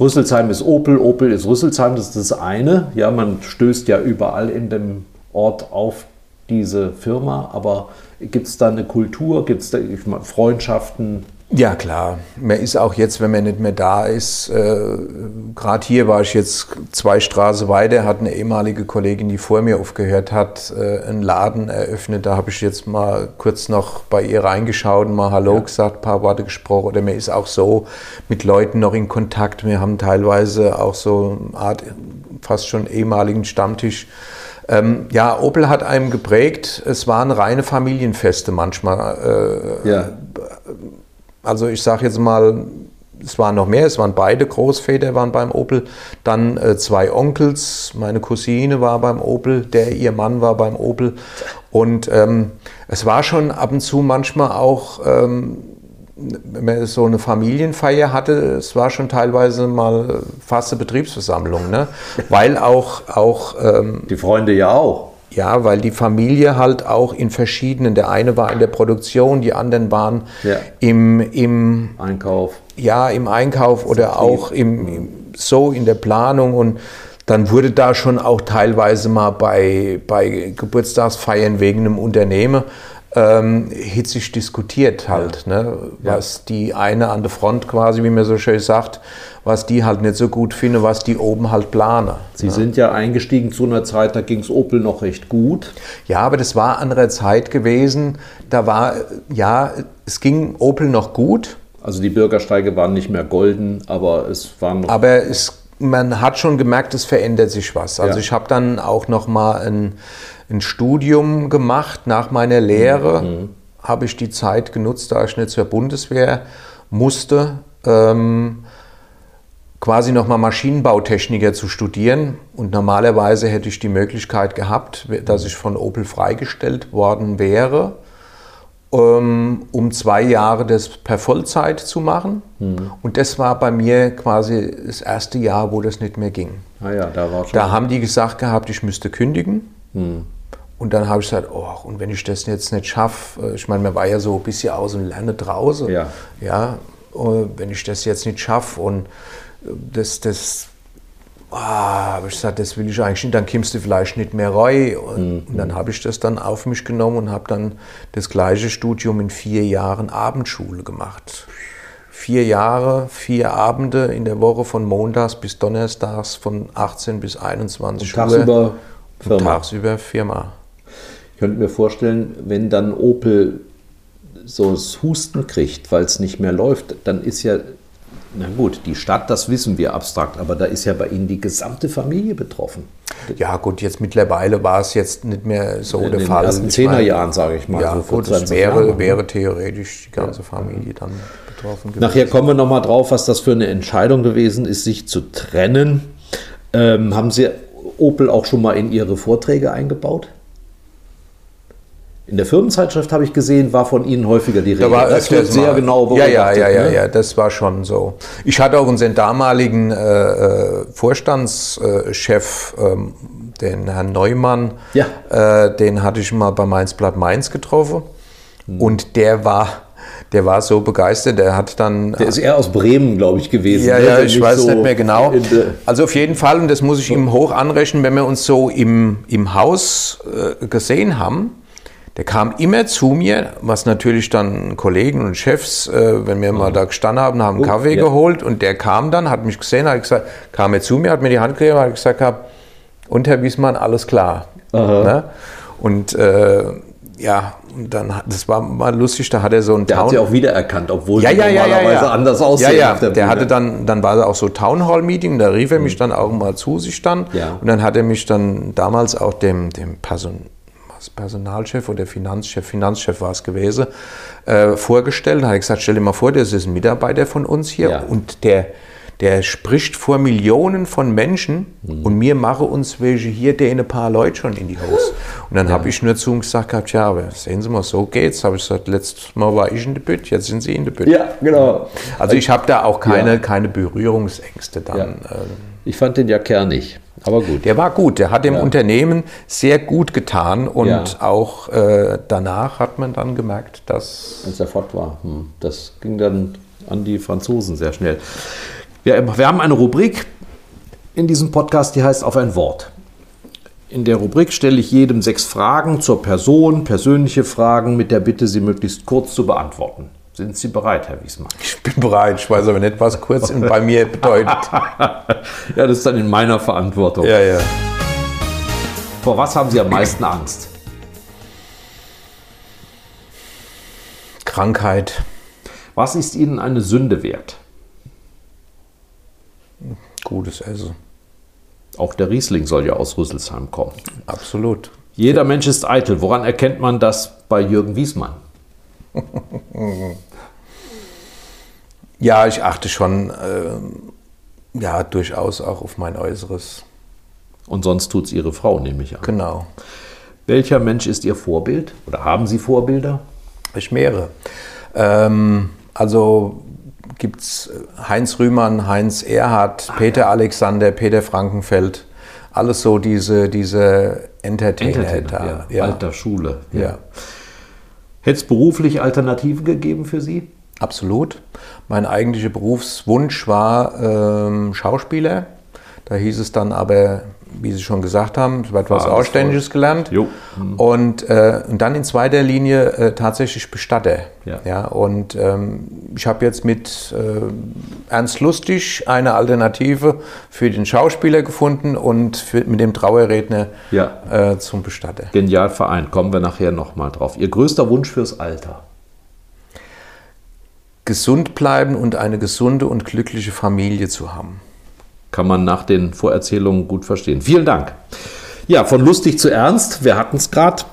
Rüsselsheim ist Opel, Opel ist Rüsselsheim, das ist das eine. Ja, man stößt ja überall in dem Ort auf diese Firma, aber gibt es da eine Kultur, gibt es da Freundschaften?
Ja, klar. Man ist auch jetzt, wenn man nicht mehr da ist, äh, gerade hier war ich jetzt zwei Straßen weiter, hat eine ehemalige Kollegin, die vor mir aufgehört hat, äh, einen Laden eröffnet. Da habe ich jetzt mal kurz noch bei ihr reingeschaut und mal Hallo ja. gesagt, ein paar Worte gesprochen. Oder man ist auch so mit Leuten noch in Kontakt. Wir haben teilweise auch so eine Art fast schon ehemaligen Stammtisch. Ähm, ja, Opel hat einem geprägt. Es waren reine Familienfeste manchmal. Äh, ja also ich sage jetzt mal, es waren noch mehr, es waren beide Großväter waren beim Opel, dann äh, zwei Onkels, meine Cousine war beim Opel, der ihr Mann war beim Opel und ähm, es war schon ab und zu manchmal auch, ähm, wenn man so eine Familienfeier hatte, es war schon teilweise mal fast eine Betriebsversammlung, ne? weil auch... auch
ähm, Die Freunde ja auch.
Ja, weil die Familie halt auch in verschiedenen, der eine war in der Produktion, die anderen waren ja. im, im
Einkauf.
Ja, im Einkauf oder auch im, im, so in der Planung und dann wurde da schon auch teilweise mal bei, bei Geburtstagsfeiern wegen einem Unternehmen ähm, hitzig diskutiert halt, ja. ne? was ja. die eine an der Front quasi, wie man so schön sagt, was die halt nicht so gut finden, was die oben halt planen.
Sie ne? sind ja eingestiegen zu einer Zeit, da ging es Opel noch recht gut.
Ja, aber das war andere Zeit gewesen. Da war, ja, es ging Opel noch gut.
Also die Bürgersteige waren nicht mehr golden, aber es waren noch...
Aber es man hat schon gemerkt, es verändert sich was. Also ja. ich habe dann auch noch mal ein ein Studium gemacht nach meiner Lehre. Mhm. Habe ich die Zeit genutzt, da ich nicht zur Bundeswehr musste. Ähm, quasi nochmal Maschinenbautechniker zu studieren. Und normalerweise hätte ich die Möglichkeit gehabt, dass ich von Opel freigestellt worden wäre, ähm, um zwei Jahre das per Vollzeit zu machen. Mhm. Und das war bei mir quasi das erste Jahr, wo das nicht mehr ging.
Ah ja, da.
Da haben die gesagt gehabt, ich müsste kündigen. Mhm. Und dann habe ich gesagt, oh, und wenn ich das jetzt nicht schaffe, äh, ich meine, man war ja so ein bisschen aus und lerne draußen.
Ja.
ja äh, wenn ich das jetzt nicht schaffe und das, das ah, habe ich gesagt, das will ich eigentlich nicht, dann kommst du vielleicht nicht mehr rein. Und, mhm. und dann habe ich das dann auf mich genommen und habe dann das gleiche Studium in vier Jahren Abendschule gemacht. Vier Jahre, vier Abende in der Woche von Montags bis Donnerstags von 18 bis 21
und tagsüber
Firma. Tagsüber Firma.
Ich könnte mir vorstellen, wenn dann Opel so das Husten kriegt, weil es nicht mehr läuft, dann ist ja na gut, die Stadt, das wissen wir abstrakt, aber da ist ja bei Ihnen die gesamte Familie betroffen.
Ja gut, jetzt mittlerweile war es jetzt nicht mehr so
in
der Fall.
In den ersten Zehnerjahren, sage ich mal.
Ja so gut, es wäre, wäre theoretisch die ganze. Familie dann betroffen
gewesen. Nachher kommen wir nochmal drauf, was das für eine Entscheidung gewesen ist, sich zu trennen. Ähm, haben Sie Opel auch schon mal in Ihre Vorträge eingebaut? In der Firmenzeitschrift habe ich gesehen, war von Ihnen häufiger die Rede.
Da war das wird sehr genau beobachtet. Ja, ja, ja, ne? ja, das war schon so. Ich hatte auch unseren damaligen äh, äh Vorstandschef, äh, den Herrn Neumann,
ja.
äh, den hatte ich mal bei Mainz Blatt Mainz getroffen. Mhm. Und der war, der war so begeistert, der hat dann.
Der ist eher aus Bremen, glaube ich, gewesen.
Ja, ne? ja, ich weiß so nicht mehr genau. Also auf jeden Fall, und das muss ich ihm hoch anrechnen, wenn wir uns so im, im Haus äh, gesehen haben der kam immer zu mir, was natürlich dann Kollegen und Chefs, äh, wenn wir mal da gestanden haben, haben oh, Kaffee ja. geholt und der kam dann, hat mich gesehen, hat gesagt, kam er zu mir, hat mir die Hand gegeben, hat gesagt, hab, und Herr Wiesmann, alles klar. Ne? Und äh, ja, und dann, das war mal lustig, da hat er so ein
Der Town hat sie auch wiedererkannt, obwohl
ja, ja, ja, normalerweise ja,
anders aussehen.
Ja, ja, der, der hatte dann, dann war er auch so Town Hall Meeting, da rief er mich mhm. dann auch mal zu sich dann.
Ja.
Und dann hat er mich dann damals auch dem, dem Person, Personalchef oder Finanzchef, Finanzchef war es gewesen, äh, vorgestellt. Da habe ich gesagt, stell dir mal vor, das ist ein Mitarbeiter von uns hier
ja.
und der, der spricht vor Millionen von Menschen mhm. und mir mache uns welche hier, der ein paar Leute schon in die Haus. Und dann ja. habe ich nur zu ihm gesagt gehabt, ja, aber sehen Sie mal, so geht's. Habe ich gesagt, letztes Mal war ich in der Bütt, jetzt sind Sie in der Bütt.
Ja, genau.
Also ich habe da auch keine, ja. keine Berührungsängste dann. Ähm,
ich fand den ja kernig. Aber gut.
Der war gut. Der hat dem ja. Unternehmen sehr gut getan und ja. auch äh, danach hat man dann gemerkt, dass.
Als er fort war. Hm. Das ging dann an die Franzosen sehr schnell. Wir, wir haben eine Rubrik in diesem Podcast, die heißt Auf ein Wort. In der Rubrik stelle ich jedem sechs Fragen zur Person, persönliche Fragen mit der Bitte, sie möglichst kurz zu beantworten. Sind Sie bereit, Herr Wiesmann?
Ich bin bereit. Ich weiß aber nicht, was kurz bei mir bedeutet.
ja, das ist dann in meiner Verantwortung.
Ja, ja.
Vor was haben Sie am meisten Angst?
Krankheit.
Was ist Ihnen eine Sünde wert?
Gutes Essen.
Auch der Riesling soll ja aus Rüsselsheim kommen.
Absolut.
Jeder Mensch ist eitel. Woran erkennt man das bei Jürgen Wiesmann?
Ja, ich achte schon äh, ja, durchaus auch auf mein Äußeres.
Und sonst tut es Ihre Frau, nehme ich an.
Genau.
Welcher Mensch ist Ihr Vorbild? Oder haben Sie Vorbilder?
Ich mehrere. Ähm, also gibt es Heinz Rühmann, Heinz Erhardt, Ach, Peter ja. Alexander, Peter Frankenfeld. Alles so diese, diese Entertainer,
Entertainer ja. ja. Alter Schule.
Ja.
Hätte es beruflich Alternativen gegeben für Sie?
Absolut. Mein eigentlicher Berufswunsch war ähm, Schauspieler. Da hieß es dann aber, wie Sie schon gesagt haben, es wird was Ausständiges voll. gelernt. Mhm. Und, äh, und dann in zweiter Linie äh, tatsächlich Bestatter.
Ja.
Ja, und ähm, ich habe jetzt mit äh, Ernst Lustig eine Alternative für den Schauspieler gefunden und für, mit dem Trauerredner
ja.
Äh, zum Bestatter.
Genial vereint, kommen wir nachher nochmal drauf. Ihr größter Wunsch fürs Alter?
gesund bleiben und eine gesunde und glückliche Familie zu haben.
Kann man nach den Vorerzählungen gut verstehen. Vielen Dank. Ja, von lustig zu ernst. Wir hatten es gerade.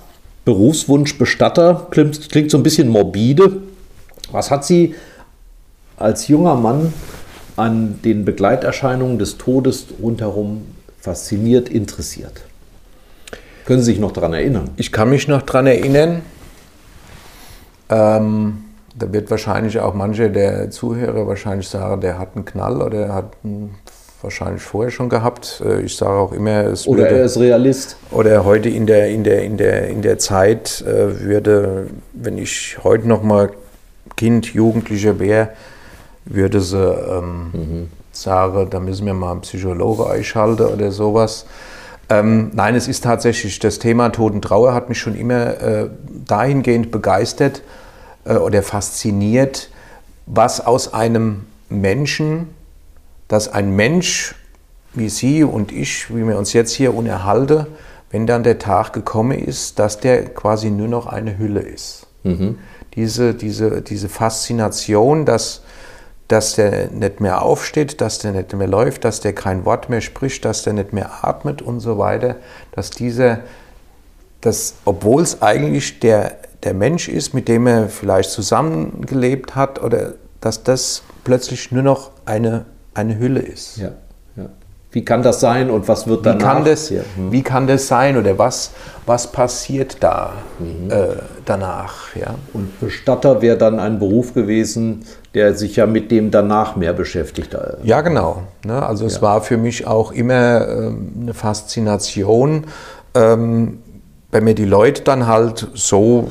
Berufswunsch Bestatter klingt, klingt so ein bisschen morbide. Was hat Sie als junger Mann an den Begleiterscheinungen des Todes rundherum fasziniert, interessiert? Können Sie sich noch daran erinnern?
Ich kann mich noch daran erinnern. Ähm, da wird wahrscheinlich auch manche der Zuhörer wahrscheinlich sagen, der hat einen Knall oder hat einen wahrscheinlich vorher schon gehabt. Äh, ich sage auch immer, es
Oder
würde,
er ist Realist.
oder heute in der, in der, in der, in der Zeit äh, würde, wenn ich heute noch mal Kind, Jugendlicher wäre, würde sie ähm, sagen, da müssen wir mal einen Psychologe einschalten oder sowas. Ähm, nein, es ist tatsächlich, das Thema Tod und Trauer hat mich schon immer äh, dahingehend begeistert äh, oder fasziniert, was aus einem Menschen, dass ein Mensch wie Sie und ich, wie wir uns jetzt hier unterhalten, wenn dann der Tag gekommen ist, dass der quasi nur noch eine Hülle ist. Diese, diese, diese Faszination, dass, dass der nicht mehr aufsteht, dass der nicht mehr läuft, dass der kein Wort mehr spricht, dass der nicht mehr atmet und so weiter, dass dieser, dass, obwohl es eigentlich der, der Mensch ist, mit dem er vielleicht zusammengelebt hat, oder dass das plötzlich nur noch eine, eine Hülle ist.
Ja, ja. Wie kann das sein und was wird
Wie
danach?
kann, das,
Ja.
wie kann das sein oder was, was passiert da
Mhm.
äh, danach? Ja?
Und Bestatter wäre dann ein Beruf gewesen, der sich ja mit dem danach mehr beschäftigt.
Ja, genau. Ne? Also es war für mich auch immer ähm, eine Faszination, ähm, wenn mir die Leute dann halt so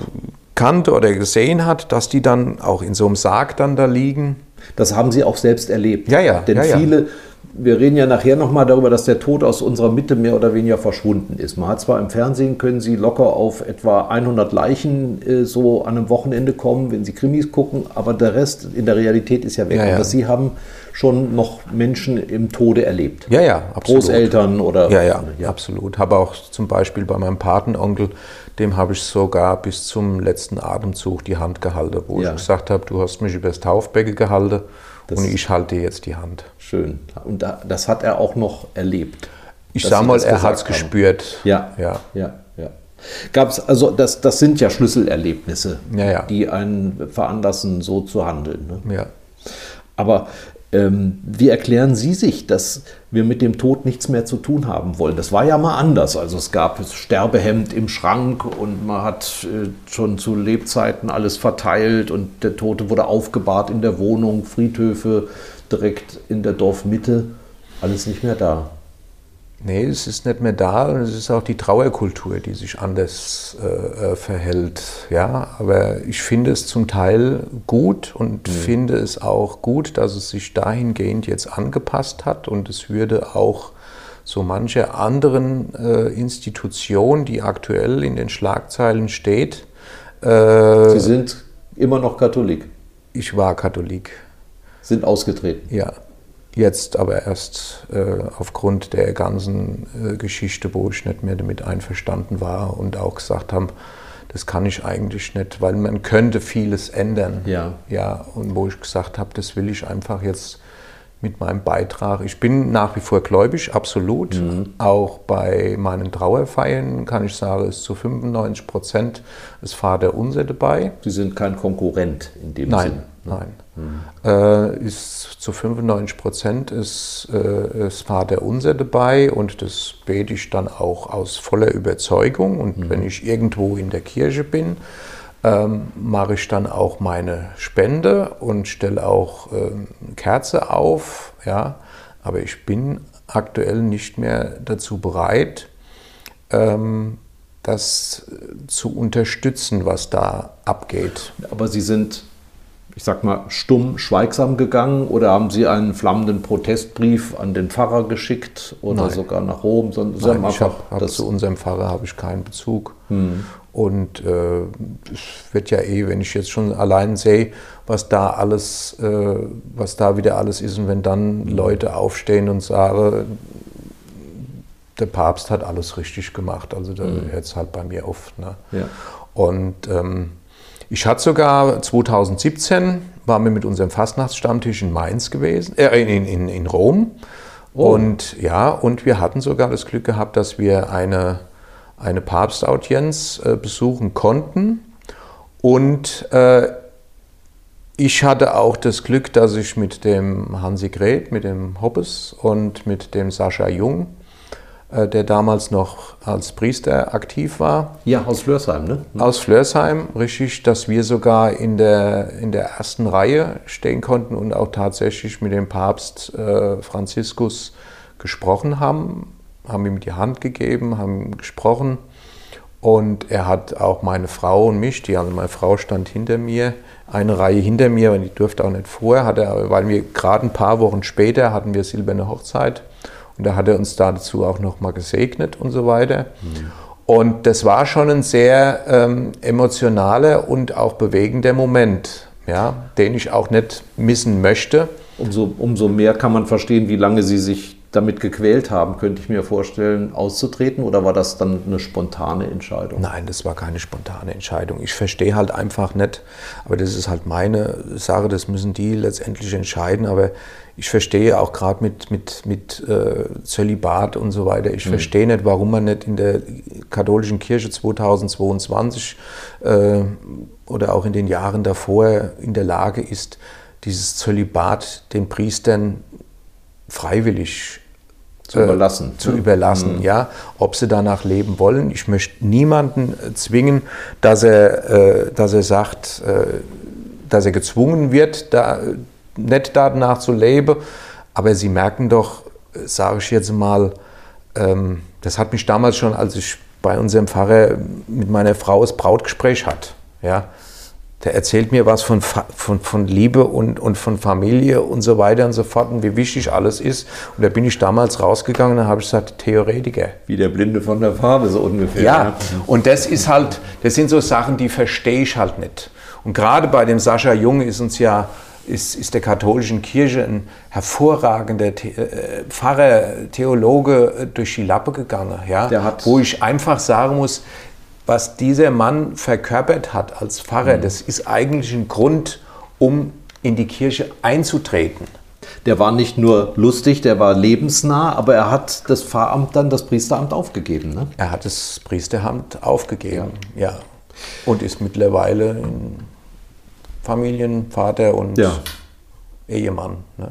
kannte oder gesehen hat, dass die dann auch in so einem Sarg dann da liegen.
Das haben Sie auch selbst erlebt.
Ja, ja,
Denn
ja,
viele, wir reden ja nachher nochmal darüber, dass der Tod aus unserer Mitte mehr oder weniger verschwunden ist. Man hat zwar im Fernsehen, können Sie locker auf etwa 100 Leichen äh, so an einem Wochenende kommen, wenn Sie Krimis gucken, aber der Rest in der Realität ist ja weg.
Ja, ja.
Aber Sie haben schon noch Menschen im Tode erlebt.
Ja, ja, absolut.
Großeltern oder...
Ja, ja, absolut. Habe auch zum Beispiel bei meinem Patenonkel, dem habe ich sogar bis zum letzten Atemzug die Hand gehalten, wo
Ja.
ich gesagt habe, du hast mich übers Taufbecken gehalten
Das-
und ich halte jetzt die Hand.
Schön. Und da, das hat er auch noch erlebt.
Ich
dass
sag
Sie
mal, er hat es gespürt.
Ja,
ja.
ja, ja. Gab's, also das, das sind ja Schlüsselerlebnisse,
Ja, ja.
die einen veranlassen, so zu handeln. Ne?
ja.
Aber ähm, wie erklären Sie sich, dass wir mit dem Tod nichts mehr zu tun haben wollen? Das war ja mal anders. Also es gab das Sterbehemd im Schrank und man hat äh, schon zu Lebzeiten alles verteilt und der Tote wurde aufgebahrt in der Wohnung, Friedhöfe direkt in der Dorfmitte. Alles nicht mehr da.
Nee, es ist nicht mehr da und es ist auch die Trauerkultur, die sich anders äh, äh, verhält. Ja, aber ich finde es zum Teil gut und finde es auch gut, dass es sich dahingehend jetzt angepasst hat und es würde auch so manche anderen äh, Institution, die aktuell in den Schlagzeilen steht, äh,
Sie sind immer noch Katholik,
ich war Katholik.
sind ausgetreten.
Ja, jetzt aber erst äh, aufgrund der ganzen äh, Geschichte, wo ich nicht mehr damit einverstanden war und auch gesagt habe, das kann ich eigentlich nicht, weil man könnte vieles ändern.
Ja.
Ja, und wo ich gesagt habe, das will ich einfach jetzt mit meinem Beitrag. Ich bin nach wie vor gläubig, absolut. Auch bei meinen Trauerfeiern kann ich sagen, ist zu 95 Prozent das Vater Unser dabei.
Sie sind kein Konkurrent in dem
Nein,
Sinn.
nein. Äh, ist zu 95 Prozent ist äh, es Vater Unser dabei und das bete ich dann auch aus voller Überzeugung. Und wenn ich irgendwo in der Kirche bin, ähm, mache ich dann auch meine Spende und stelle auch ähm, Kerze auf. Ja, aber ich bin aktuell nicht mehr dazu bereit, ähm, das äh, zu unterstützen, was da abgeht.
Aber Sie sind, ich sag mal, stumm, schweigsam gegangen oder haben Sie einen flammenden Protestbrief an den Pfarrer geschickt oder
Nein.
sogar nach Rom? Sondern Sie
Nein,
haben
ich
einfach
hab, hab zu unserem Pfarrer habe ich keinen Bezug. Und äh, es wird ja eh, wenn ich jetzt schon allein sehe, was da alles, äh, was da wieder alles ist, und wenn dann Leute aufstehen und sagen, der Papst hat alles richtig gemacht, also da hört es halt bei mir auf. Ne?
Ja.
Und ähm, ich hatte sogar 2017, waren wir mit unserem Fastnachtsstammtisch in Mainz gewesen, äh, in, in, in Rom.
Oh.
Und ja, und wir hatten sogar das Glück gehabt, dass wir eine, eine Papstaudienz äh, besuchen konnten. Und äh, ich hatte auch das Glück, dass ich mit dem Hansi Gret, mit dem Hoppes und mit dem Sascha Jung, der damals noch als Priester aktiv war.
Ja, aus Flörsheim, ne?
Aus Flörsheim, richtig, dass wir sogar in der, in der ersten Reihe stehen konnten und auch tatsächlich mit dem Papst äh, Franziskus gesprochen haben, haben ihm die Hand gegeben, haben gesprochen. Und er hat auch meine Frau und mich, die, also meine Frau stand hinter mir, eine Reihe hinter mir, und die durfte auch nicht vorher, hat er, weil wir gerade ein paar Wochen später hatten wir silberne Hochzeit und da hat er uns dazu auch nochmal gesegnet und so weiter. Mhm. Und das war schon ein sehr ähm, emotionaler und auch bewegender Moment, ja, den ich auch nicht missen möchte.
Umso, umso mehr kann man verstehen, wie lange Sie sich damit gequält haben, könnte ich mir vorstellen, auszutreten oder war das dann eine spontane Entscheidung?
Nein, das war keine spontane Entscheidung. Ich verstehe halt einfach nicht, aber das ist halt meine Sache, das müssen die letztendlich entscheiden, aber ich verstehe auch gerade mit, mit, mit äh, Zölibat und so weiter, ich mhm. verstehe nicht, warum man nicht in der katholischen Kirche 2022 äh, oder auch in den Jahren davor in der Lage ist, dieses Zölibat den Priestern freiwillig
zu überlassen.
Äh, zu ne? überlassen, mhm. ja. Ob sie danach leben wollen. Ich möchte niemanden äh, zwingen, dass er, äh, dass er sagt, äh, dass er gezwungen wird, da, nicht danach zu leben. Aber sie merken doch, äh, sage ich jetzt mal, ähm, das hat mich damals schon, als ich bei unserem Pfarrer mit meiner Frau das Brautgespräch hatte. Ja, der erzählt mir was von, von, von Liebe und, und von Familie und so weiter und so fort und wie wichtig alles ist. Und da bin ich damals rausgegangen und habe ich gesagt, Theoretiker.
Wie der Blinde von der Farbe, so ungefähr.
Ja, ja, und das ist halt, das sind so Sachen, die verstehe ich halt nicht. Und gerade bei dem Sascha Jung ist uns ja, ist, ist der katholischen Kirche ein hervorragender The äh, Pfarrer, Theologe äh, durch die Lappe gegangen, ja, wo ich einfach sagen muss, was dieser Mann verkörpert hat als Pfarrer, mhm. das ist eigentlich ein Grund, um in die Kirche einzutreten.
Der war nicht nur lustig, der war lebensnah, aber er hat das Pfarramt dann, das Priesteramt aufgegeben. Ne?
Er hat das Priesteramt aufgegeben, ja. ja. Und ist mittlerweile Familienvater und ja. Ehemann. Ne?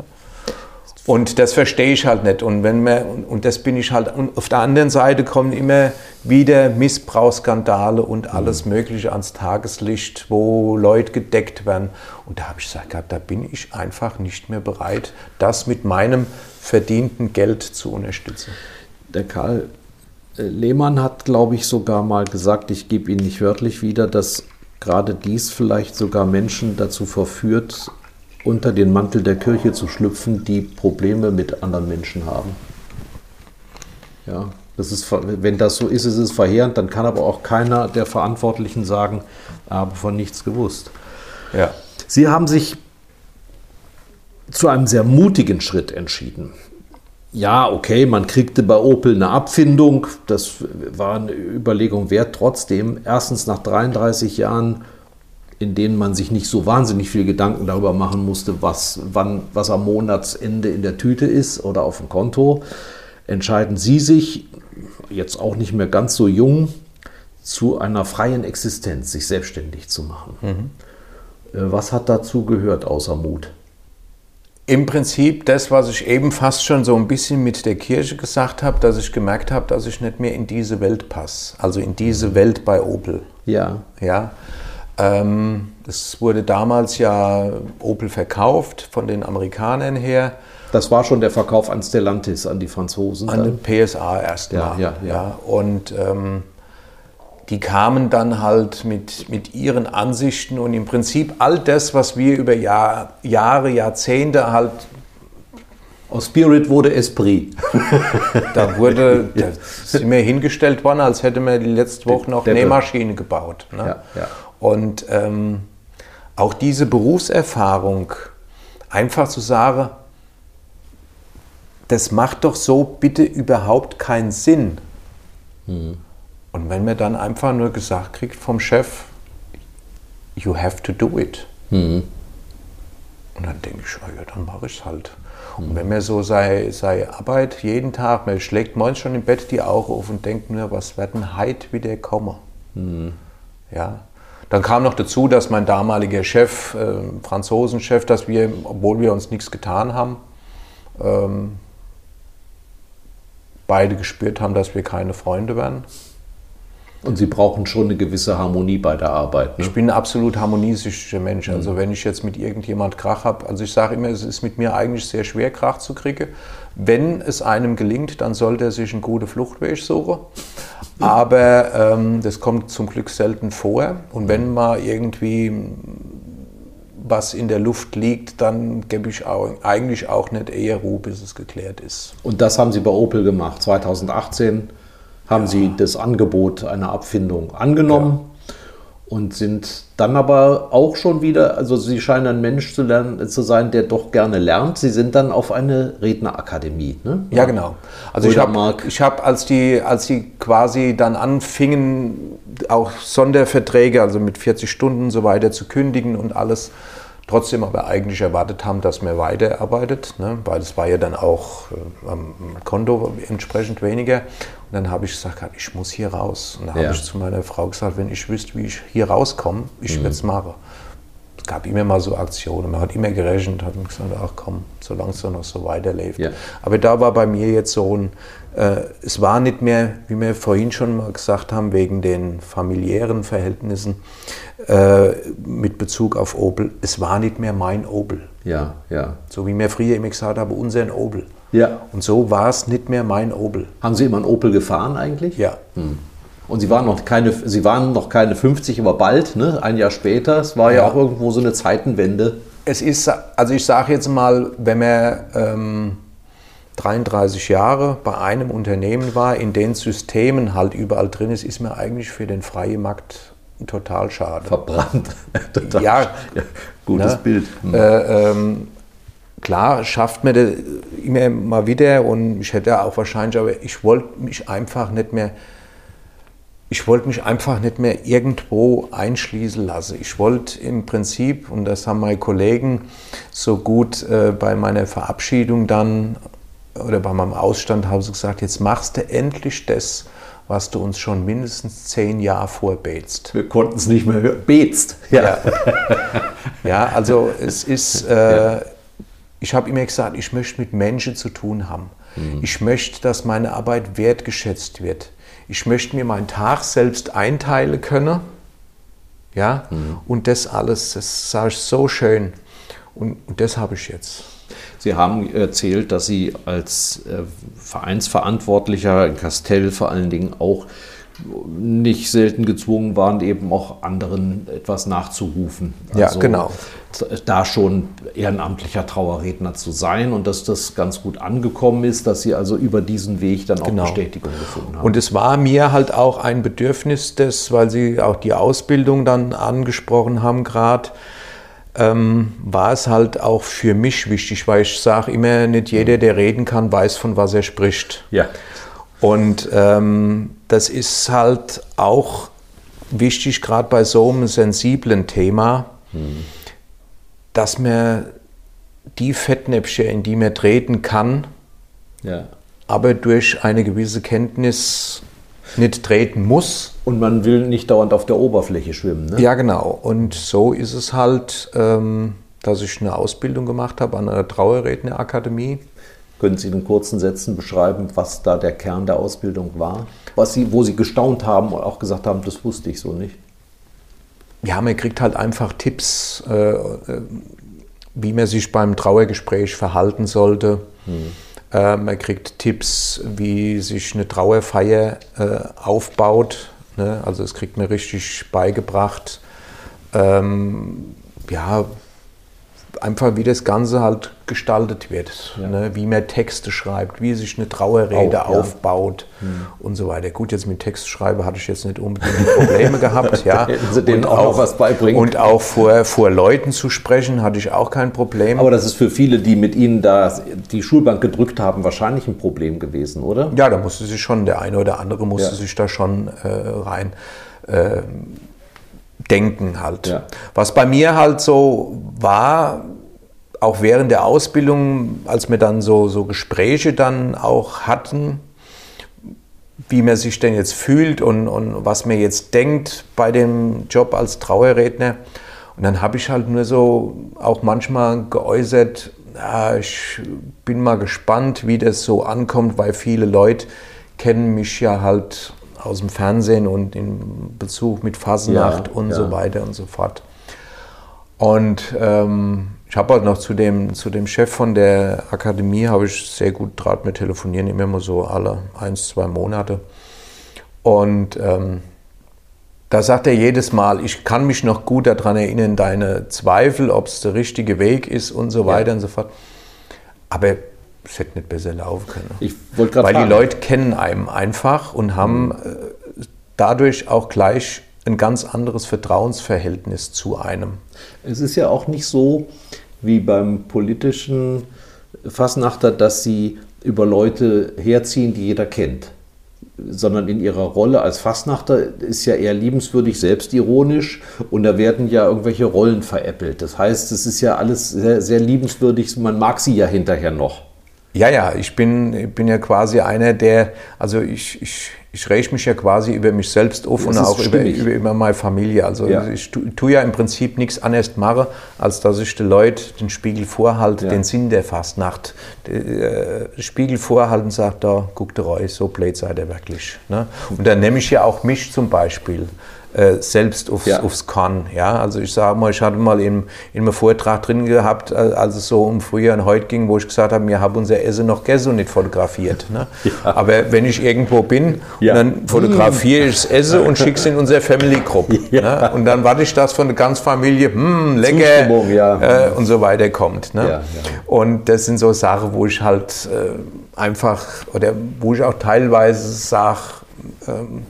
Und das verstehe ich halt nicht. Und, wenn man, und das bin ich halt. Und auf der anderen Seite kommen immer wieder Missbrauchsskandale und alles Mögliche ans Tageslicht, wo Leute gedeckt werden. Und da habe ich gesagt, da bin ich einfach nicht mehr bereit, das mit meinem verdienten Geld zu unterstützen.
Der Karl äh, Lehmann hat, glaube ich, sogar mal gesagt, ich gebe ihn nicht wörtlich wieder, dass gerade dies vielleicht sogar Menschen dazu verführt, unter den Mantel der Kirche zu schlüpfen, die Probleme mit anderen Menschen haben. Ja, das ist, wenn das so ist, ist es verheerend, dann kann aber auch keiner der Verantwortlichen sagen, habe von nichts gewusst. Ja. Sie haben sich zu einem sehr mutigen Schritt entschieden. Ja, okay, man kriegte bei Opel eine Abfindung, das war eine Überlegung wert. Trotzdem, erstens nach 33 Jahren in denen man sich nicht so wahnsinnig viel Gedanken darüber machen musste, was, wann, was am Monatsende in der Tüte ist oder auf dem Konto, entscheiden Sie sich, jetzt auch nicht mehr ganz so jung, zu einer freien Existenz, sich selbstständig zu machen. Mhm. Äh, was hat dazu gehört außer Mut?
Im Prinzip das, was ich eben fast schon so ein bisschen mit der Kirche gesagt habe, dass ich gemerkt habe, dass ich nicht mehr in diese Welt passe, also in diese Welt bei Opel.
Ja.
Ja. Ähm, das wurde damals ja Opel verkauft von den Amerikanern her.
Das war schon der Verkauf an Stellantis, an die Franzosen.
An den PSA erstmal. Ja, ja, ja. Und ähm, die kamen dann halt mit, mit ihren Ansichten und im Prinzip all das, was wir über Jahr, Jahre, Jahrzehnte halt.
Aus Spirit wurde Esprit.
da wurde, da sind wir hingestellt worden, als hätte man die letzte Woche noch Nähmaschine gebaut. Ne? Ja, ja. Und ähm, auch diese Berufserfahrung, einfach zu sagen, das macht doch so bitte überhaupt keinen Sinn. Mhm. Und wenn man dann einfach nur gesagt kriegt vom Chef, you have to do it. Mhm. Und dann denke ich, oh ja, dann mache ich es halt. Mhm. Und wenn man so seine, seine Arbeit jeden Tag, man schlägt morgens schon im Bett die Augen auf und denkt nur, was wird denn heute wieder kommen? Mhm. Ja, Dann kam noch dazu, dass mein damaliger Chef, äh, Franzosenchef, dass wir, obwohl wir uns nichts getan haben, ähm, beide gespürt haben, dass wir keine Freunde werden.
Und Sie brauchen schon eine gewisse Harmonie bei der Arbeit.
Ne? Ich bin ein absolut harmoniesischer Mensch. Also mhm. wenn ich jetzt mit irgendjemand Krach habe, also ich sage immer, es ist mit mir eigentlich sehr schwer, Krach zu kriegen. Wenn es einem gelingt, dann sollte er sich einen guten Fluchtweg suchen. Aber ähm, das kommt zum Glück selten vor. Und wenn mal irgendwie was in der Luft liegt, dann gebe ich auch, eigentlich auch nicht eher Ruhe, bis es geklärt ist.
Und das haben Sie bei Opel gemacht. 2018 haben ja. Sie das Angebot einer Abfindung angenommen. Ja und sind dann aber auch schon wieder, also Sie scheinen ein Mensch zu, lernen, zu sein, der doch gerne lernt. Sie sind dann auf eine Rednerakademie. Ne?
Ja, genau. Also ich habe, ich hab, als die, als die quasi dann anfingen, auch Sonderverträge, also mit 40 Stunden und so weiter zu kündigen und alles, trotzdem aber eigentlich erwartet haben, dass man weiterarbeitet, ne? weil es war ja dann auch äh, am Konto entsprechend weniger. Und dann habe ich gesagt, ich muss hier raus. Und dann ja. habe ich zu meiner Frau gesagt, wenn ich wüsste, wie ich hier rauskomme, ich mhm. würde es machen. Es gab immer mal so Aktionen, man hat immer gerechnet, hat gesagt, ach komm, solange es noch so weiterläuft. Ja. Aber da war bei mir jetzt so ein, es war nicht mehr, wie wir vorhin schon mal gesagt haben, wegen den familiären Verhältnissen, äh, mit Bezug auf Opel, es war nicht mehr mein Opel.
Ja, ja.
So wie mir früher immer gesagt habe, unseren Opel.
Ja.
Und so war es nicht mehr mein Opel.
Haben Sie immer einen Opel gefahren eigentlich?
Ja.
Hm. Und Sie waren noch keine, Sie waren noch keine 50, aber bald, ne? ein Jahr später. Es war ja, ja auch irgendwo so eine Zeitenwende.
Es ist, also ich sage jetzt mal, wenn man ähm, 33 Jahre bei einem Unternehmen war, in den Systemen halt überall drin ist, ist man eigentlich für den freien Markt total schade.
Verbrannt.
total ja, ja,
gutes ne? Bild.
Hm. Äh, ähm, klar schafft man das immer mal wieder und ich hätte auch wahrscheinlich, aber ich wollte mich einfach nicht mehr, ich wollte mich einfach nicht mehr irgendwo einschließen lassen. Ich wollte im Prinzip, und das haben meine Kollegen so gut äh, bei meiner Verabschiedung dann oder bei meinem Ausstand haben sie gesagt, jetzt machst du endlich das, was du uns schon mindestens zehn Jahre vorbetst.
Wir konnten es nicht mehr hören. Betst.
Ja. ja. also es ist, äh, ich habe immer gesagt, ich möchte mit Menschen zu tun haben. Mhm. Ich möchte, dass meine Arbeit wertgeschätzt wird. Ich möchte mir meinen Tag selbst einteilen können. Ja, mhm. und das alles, das sage ich so schön. Und, und das habe ich jetzt.
Sie haben erzählt, dass Sie als äh, Vereinsverantwortlicher in Castell vor allen Dingen auch nicht selten gezwungen waren, eben auch anderen etwas nachzurufen.
Also ja, genau.
Da schon ehrenamtlicher Trauerredner zu sein und dass das ganz gut angekommen ist, dass Sie also über diesen Weg dann auch genau. Bestätigung gefunden haben.
Und es war mir halt auch ein Bedürfnis, das, weil Sie auch die Ausbildung dann angesprochen haben gerade, ähm, war es halt auch für mich wichtig, weil ich sage immer, nicht jeder, der reden kann, weiß, von was er spricht.
Ja.
Und ähm, das ist halt auch wichtig, gerade bei so einem sensiblen Thema, mhm. dass man die Fettnäpfchen, in die man treten kann,
ja.
aber durch eine gewisse Kenntnis nicht treten muss.
Und man will nicht dauernd auf der Oberfläche schwimmen. Ne?
Ja, genau. Und so ist es halt, ähm, dass ich eine Ausbildung gemacht habe an der Trauerrednerakademie.
Können Sie in kurzen Sätzen beschreiben, was da der Kern der Ausbildung war? Was Sie, wo Sie gestaunt haben und auch gesagt haben, das wusste ich so nicht?
Ja, man kriegt halt einfach Tipps, äh, äh wie man sich beim Trauergespräch verhalten sollte. Hm äh, man kriegt Tipps, wie sich eine Trauerfeier äh, aufbaut. Ne? Also es kriegt mir richtig beigebracht. Ähm, ja, einfach wie das Ganze halt gestaltet wird, ja. ne? wie man Texte schreibt, wie sich eine Trauerrede Auch, ja. aufbaut hm. und so weiter. Gut, jetzt mit Textschreiben hatte ich jetzt nicht unbedingt Probleme gehabt, ja.
Sie denen auch, auch was beibringen.
Und auch vor, vor Leuten zu sprechen, hatte ich auch kein Problem.
Aber das ist für viele, die mit Ihnen da die Schulbank gedrückt haben, wahrscheinlich ein Problem gewesen, oder?
Ja, da musste sich schon, der eine oder andere musste ja. sich da schon äh, rein. Äh, denken halt. Ja. Was bei mir halt so war, auch während der Ausbildung, als wir dann so, so Gespräche dann auch hatten, wie man sich denn jetzt fühlt und, und was man jetzt denkt bei dem Job als Trauerredner. Und dann habe ich halt nur so auch manchmal geäußert, ja, ich bin mal gespannt, wie das so ankommt, weil viele Leute kennen mich ja halt aus dem Fernsehen und in Bezug mit Fasnacht ja, und ja. so weiter und so fort. Und ähm, ich habe halt noch zu dem, zu dem Chef von der Akademie, habe ich sehr gut Draht mit telefonieren, immer mal so alle ein, zwei Monate. Und ähm, da sagt er jedes Mal, ich kann mich noch gut daran erinnern, deine Zweifel, ob es der richtige Weg ist und so weiter ja. und so fort. Aber es hätte nicht besser laufen können. Ich Weil fragen. die Leute kennen einem einfach und haben mhm. dadurch auch gleich ein ganz anderes Vertrauensverhältnis zu einem.
Es ist ja auch nicht so wie beim politischen Fassnachter, dass sie über Leute herziehen, die jeder kennt sondern in ihrer Rolle als Fassnachter ist ja eher liebenswürdig, selbstironisch und da werden ja irgendwelche Rollen veräppelt. Das heißt, es ist ja alles sehr, sehr liebenswürdig, man mag sie ja hinterher noch.
Ja, ja, ich bin, ich bin ja quasi einer, der, also ich, ich, ich räche mich ja quasi über mich selbst auf das und auch über, über, über, meine Familie. Also ja. ich tue, ja im Prinzip nichts anderes mache, als dass ich den Leuten den Spiegel vorhalte, ja. den Sinn der Fastnacht. Den äh, Spiegel vorhalten und sage, da guckt der euch, so blöd seid ihr wirklich. Ne? Und dann nehme ich ja auch mich zum Beispiel äh, selbst aufs, ja. aufs Korn. Ja? Also ich sage mal, ich hatte mal in, in einem Vortrag drin gehabt, äh, als es so um Frühjahr und heute ging, wo ich gesagt habe, wir haben unser Essen noch gestern nicht fotografiert. Ne? Ja. Aber wenn ich irgendwo bin, dann fotografiere ich das Essen und schicke es in unsere Family Group. Ne? Und dann warte ich, dass von der ganzen Familie, hm, lecker äh, und so weiter kommt. Ne? Und das sind so Sachen, wo ich halt äh, einfach, oder wo ich auch teilweise sage, ähm,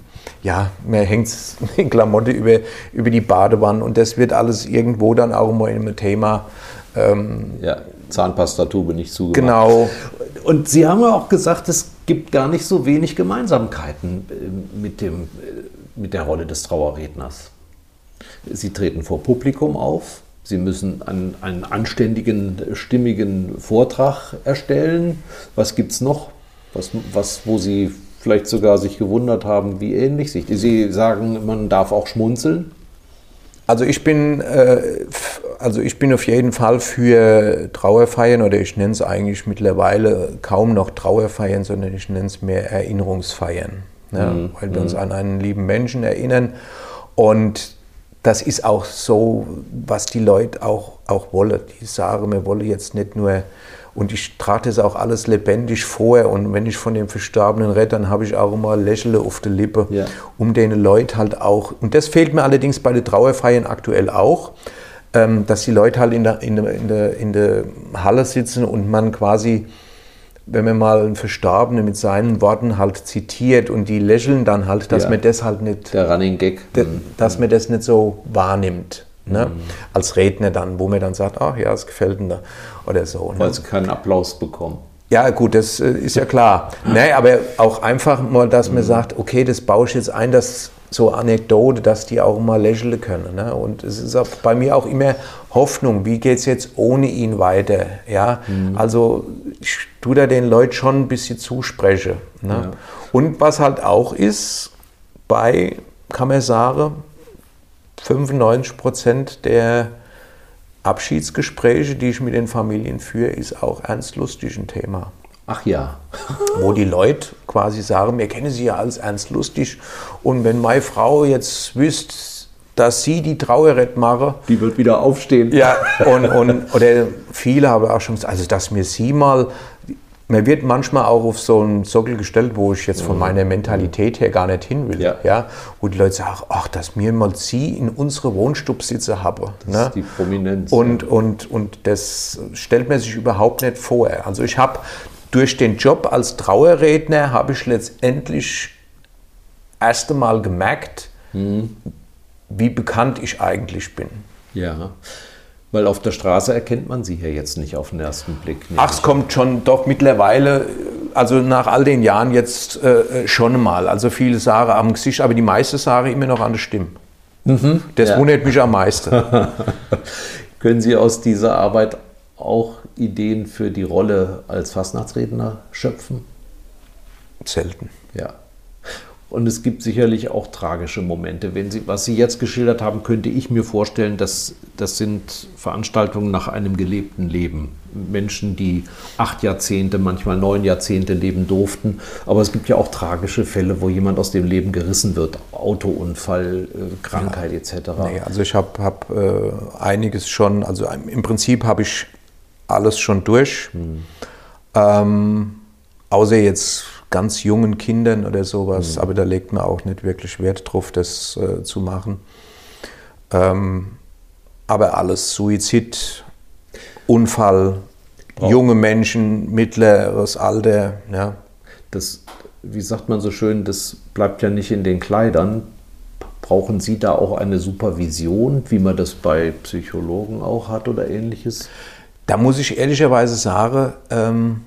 ja, mir hängt in Klamotte über, über die Badewanne und das wird alles irgendwo dann auch immer in einem Thema.
Ähm, ja, Zahnpastatube nicht zugemacht.
Genau.
Und Sie haben ja auch gesagt, es gibt gar nicht so wenig Gemeinsamkeiten äh, mit, dem, äh, mit der Rolle des Trauerredners. Sie treten vor Publikum auf, Sie müssen einen, einen anständigen, stimmigen Vortrag erstellen. Was gibt es noch, was, was, wo Sie vielleicht sogar sich gewundert haben, wie ähnlich sich. Sie sagen, man darf auch schmunzeln.
Also ich bin, äh, also ich bin auf jeden Fall für Trauerfeiern oder ich nenne es eigentlich mittlerweile kaum noch Trauerfeiern, sondern ich nenne es mehr Erinnerungsfeiern, ja, mhm. weil wir uns mhm. an einen lieben Menschen erinnern und das ist auch so, was die Leute auch, auch wollen. Die sagen, wir wollen jetzt nicht nur und ich trage das auch alles lebendig vor. Und wenn ich von dem Verstorbenen rede, dann habe ich auch immer Lächeln auf der Lippe, ja. um den Leuten halt auch. Und das fehlt mir allerdings bei den Trauerfeiern aktuell auch, ähm, dass die Leute halt in der, in, der, in, der, in der Halle sitzen und man quasi wenn man mal einen Verstorbenen mit seinen Worten halt zitiert und die lächeln dann halt, dass ja. man das halt nicht.
Der Running Gag.
Dass man das nicht so wahrnimmt. Ne? Mhm. Als Redner dann, wo man dann sagt, ach ja, es gefällt mir oder so.
Ne? Weil sie keinen Applaus bekommen.
Ja, gut, das äh, ist ja klar. nee, aber auch einfach mal, dass man mhm. sagt, okay, das baue ich jetzt ein, dass so Anekdote, dass die auch mal lächeln können. Ne? Und es ist auch bei mir auch immer Hoffnung, wie geht es jetzt ohne ihn weiter? Ja? Mhm. Also ich tue da den Leuten schon ein bisschen zuspreche. Ne? Ja. Und was halt auch ist, bei, sagen, 95 Prozent der Abschiedsgespräche, die ich mit den Familien führe, ist auch ernst lustig ein Thema.
Ach ja.
Wo die Leute quasi sagen, wir kennen sie ja als ernst lustig und wenn meine Frau jetzt wüsste, dass sie die Trauerrett mache.
Die wird wieder aufstehen.
Ja, und, und oder viele haben auch schon gesagt, also dass mir sie mal man wird manchmal auch auf so einen Sockel gestellt, wo ich jetzt von mhm. meiner Mentalität her gar nicht hin will. Ja. ja. Wo die Leute sagen, ach, dass mir mal sie in unsere Wohnstubsitze habe.
Das ne? ist die Prominenz.
Und, ja. und, und das stellt man sich überhaupt nicht vor. Also ich habe durch den Job als Trauerredner habe ich letztendlich erst einmal gemerkt, mhm. wie bekannt ich eigentlich bin.
Ja. Weil auf der Straße erkennt man sie ja jetzt nicht auf den ersten Blick.
Ach, es kommt schon doch mittlerweile, also nach all den Jahren jetzt äh, schon mal. Also viele sagen am Gesicht, aber die meiste sagen immer noch an der Stimme. Mhm, das ja. wundert mich am meisten.
Können Sie aus dieser Arbeit auch Ideen für die Rolle als Fastnachtsredner schöpfen?
Selten.
Ja. Und es gibt sicherlich auch tragische Momente. Wenn Sie, was Sie jetzt geschildert haben, könnte ich mir vorstellen, dass das sind Veranstaltungen nach einem gelebten Leben. Menschen, die acht Jahrzehnte, manchmal neun Jahrzehnte leben durften. Aber es gibt ja auch tragische Fälle, wo jemand aus dem Leben gerissen wird. Autounfall, äh, Krankheit ja. etc.
Nee, also ich habe hab, äh, einiges schon, also im Prinzip habe ich alles schon durch. Hm. Ähm, außer jetzt ganz jungen Kindern oder sowas, mhm. aber da legt man auch nicht wirklich Wert drauf, das äh, zu machen. Ähm, aber alles, Suizid, Unfall, oh. junge Menschen, mittleres Alter, ja.
Das, wie sagt man so schön, das bleibt ja nicht in den Kleidern. Brauchen Sie da auch eine Supervision, wie man das bei Psychologen auch hat oder ähnliches?
Da muss ich ehrlicherweise sagen, ähm,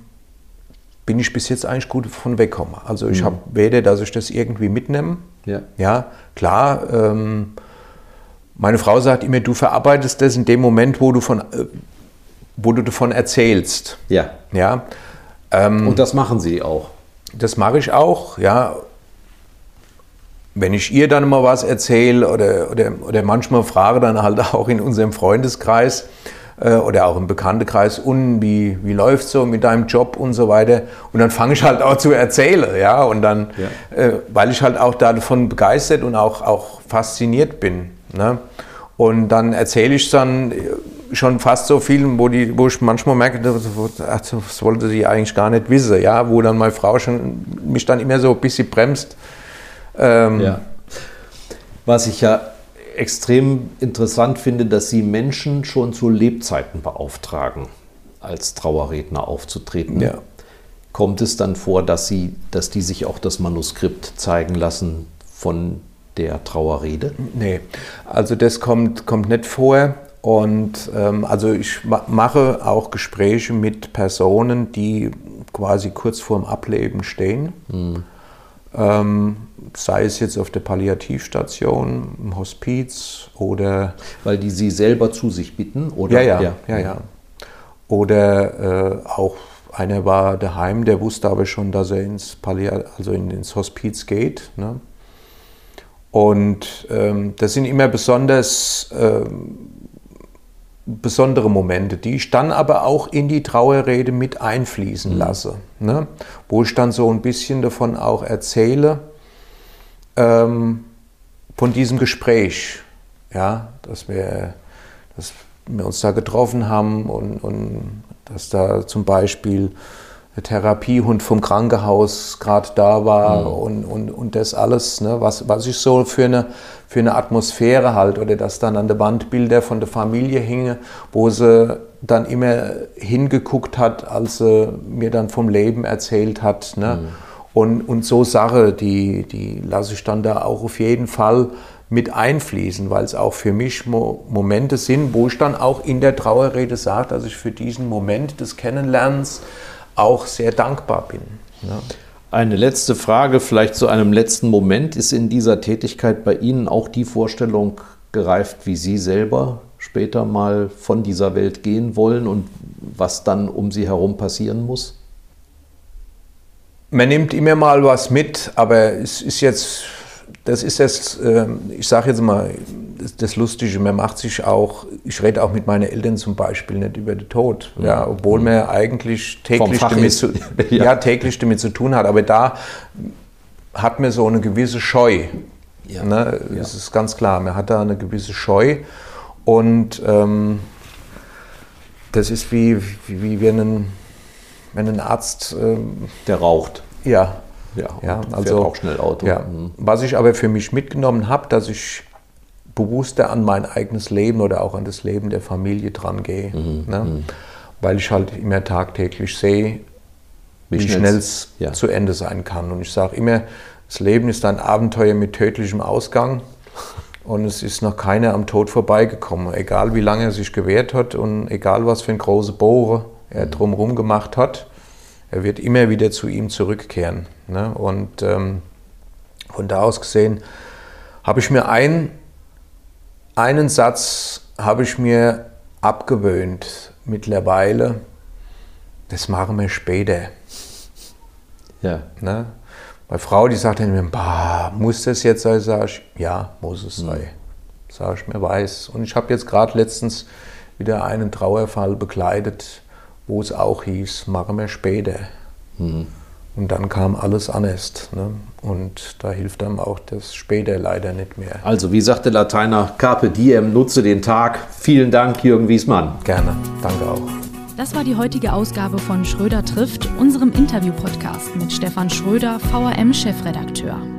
bin ich bis jetzt eigentlich gut von weggekommen. Also ich mhm. habe weder, dass ich das irgendwie mitnehme. Ja. ja klar. Ähm, meine Frau sagt immer, du verarbeitest das in dem Moment, wo du, von, äh, wo du davon erzählst.
Ja.
ja?
Ähm, Und das machen Sie auch?
Das mache ich auch, ja. Wenn ich ihr dann mal was erzähle oder, oder, oder manchmal frage dann halt auch in unserem Freundeskreis, äh, oder auch im Bekanntenkreis, und wie, wie läuft so mit deinem Job und so weiter. Und dann fange ich halt auch zu erzählen, ja, und dann, ja. Äh, weil ich halt auch davon begeistert und auch, auch fasziniert bin. Ne? Und dann erzähle ich dann schon fast so viel, wo, die, wo ich manchmal merke, das wollte sie eigentlich gar nicht wissen, ja, wo dann meine Frau schon mich dann immer so ein bisschen bremst.
Ähm, ja. Was ich ja extrem interessant finde, dass Sie Menschen schon zu Lebzeiten beauftragen, als Trauerredner aufzutreten. Ja. Kommt es dann vor, dass, Sie, dass die sich auch das Manuskript zeigen lassen von der Trauerrede?
Nee, also das kommt, kommt nicht vor. Und ähm, also ich mache auch Gespräche mit Personen, die quasi kurz vorm Ableben stehen. Mhm. Ähm, sei es jetzt auf der Palliativstation, im Hospiz oder.
Weil die Sie selber zu sich bitten,
oder? Ja, ja, ja. ja, ja. Oder äh, auch einer war daheim, der wusste aber schon, dass er ins, Palliat also ins Hospiz geht. Ne? Und ähm, das sind immer besonders ähm, besondere Momente, die ich dann aber auch in die Trauerrede mit einfließen mhm. lasse. Ne? Wo ich dann so ein bisschen davon auch erzähle, ähm, von diesem Gespräch, ja, dass wir, dass wir uns da getroffen haben und, und dass da zum Beispiel der Therapiehund vom Krankenhaus gerade da war mhm. und, und, und das alles, ne, was, was ich so für eine, für eine Atmosphäre halt oder dass dann an der Wand Bilder von der Familie hingen, wo sie dann immer hingeguckt hat, als sie mir dann vom Leben erzählt hat. Ne? Mhm. Und, und so Sache, die, die lasse ich dann da auch auf jeden Fall mit einfließen, weil es auch für mich Mo Momente sind, wo ich dann auch in der Trauerrede sage, dass ich für diesen Moment des Kennenlernens auch sehr dankbar bin. Ja.
Eine letzte Frage, vielleicht zu einem letzten Moment. Ist in dieser Tätigkeit bei Ihnen auch die Vorstellung gereift, wie Sie selber später mal von dieser Welt gehen wollen und was dann um Sie herum passieren muss?
Man nimmt immer mal was mit, aber es ist jetzt das ist jetzt, ähm, ich sage jetzt mal, das, das, Lustige, man macht sich auch, ich rede auch mit meinen Eltern zum Beispiel nicht über den Tod, mhm. ja, obwohl man eigentlich täglich damit, zu, ja. ja. täglich damit zu tun hat. Aber da hat man so eine gewisse Scheu. Ja. Ne? Das ist ganz klar, man hat da eine gewisse Scheu und ähm, das ist wie, wie, wie wenn, ein, wenn ein Arzt... Ähm,
Der raucht.
Ja,
ja, ja also auch schnell Auto.
Ja. Mhm. Was ich aber für mich mitgenommen habe, dass ich bewusster an mein eigenes Leben oder auch an das Leben der Familie dran gehe. Mhm. Ne? Mhm. Weil ich halt immer tagtäglich sehe, wie, wie schnell es ja. zu Ende sein kann. Und ich sage immer, das Leben ist ein Abenteuer mit tödlichem Ausgang. Und es ist noch keiner am Tod vorbeigekommen. Egal wie lange er sich gewehrt hat und egal was für ein große Bohre er drumherum gemacht hat er wird immer wieder zu ihm zurückkehren. Ne? Und ähm, von da aus gesehen habe ich mir ein, einen Satz habe ich mir abgewöhnt mittlerweile. Das machen wir später.
Ja.
Ne? Meine Frau, die sagt dann immer, muss das jetzt sein? Sag ich, ja, muss es sein. Mhm. Sag ich mir, weiß. Und ich habe jetzt gerade letztens wieder einen Trauerfall begleitet, wo es auch hieß, machen wir später. Mhm. Und dann kam alles anders. Ne? Und da hilft einem auch das später leider nicht mehr.
Also, wie sagt der Lateiner, Carpe Diem, nutze den Tag. Vielen Dank, Jürgen Wiesmann.
Gerne, danke auch.
Das war die heutige Ausgabe von Schröder trifft, unserem Interview-Podcast mit Stefan Schröder, VRM-Chefredakteur.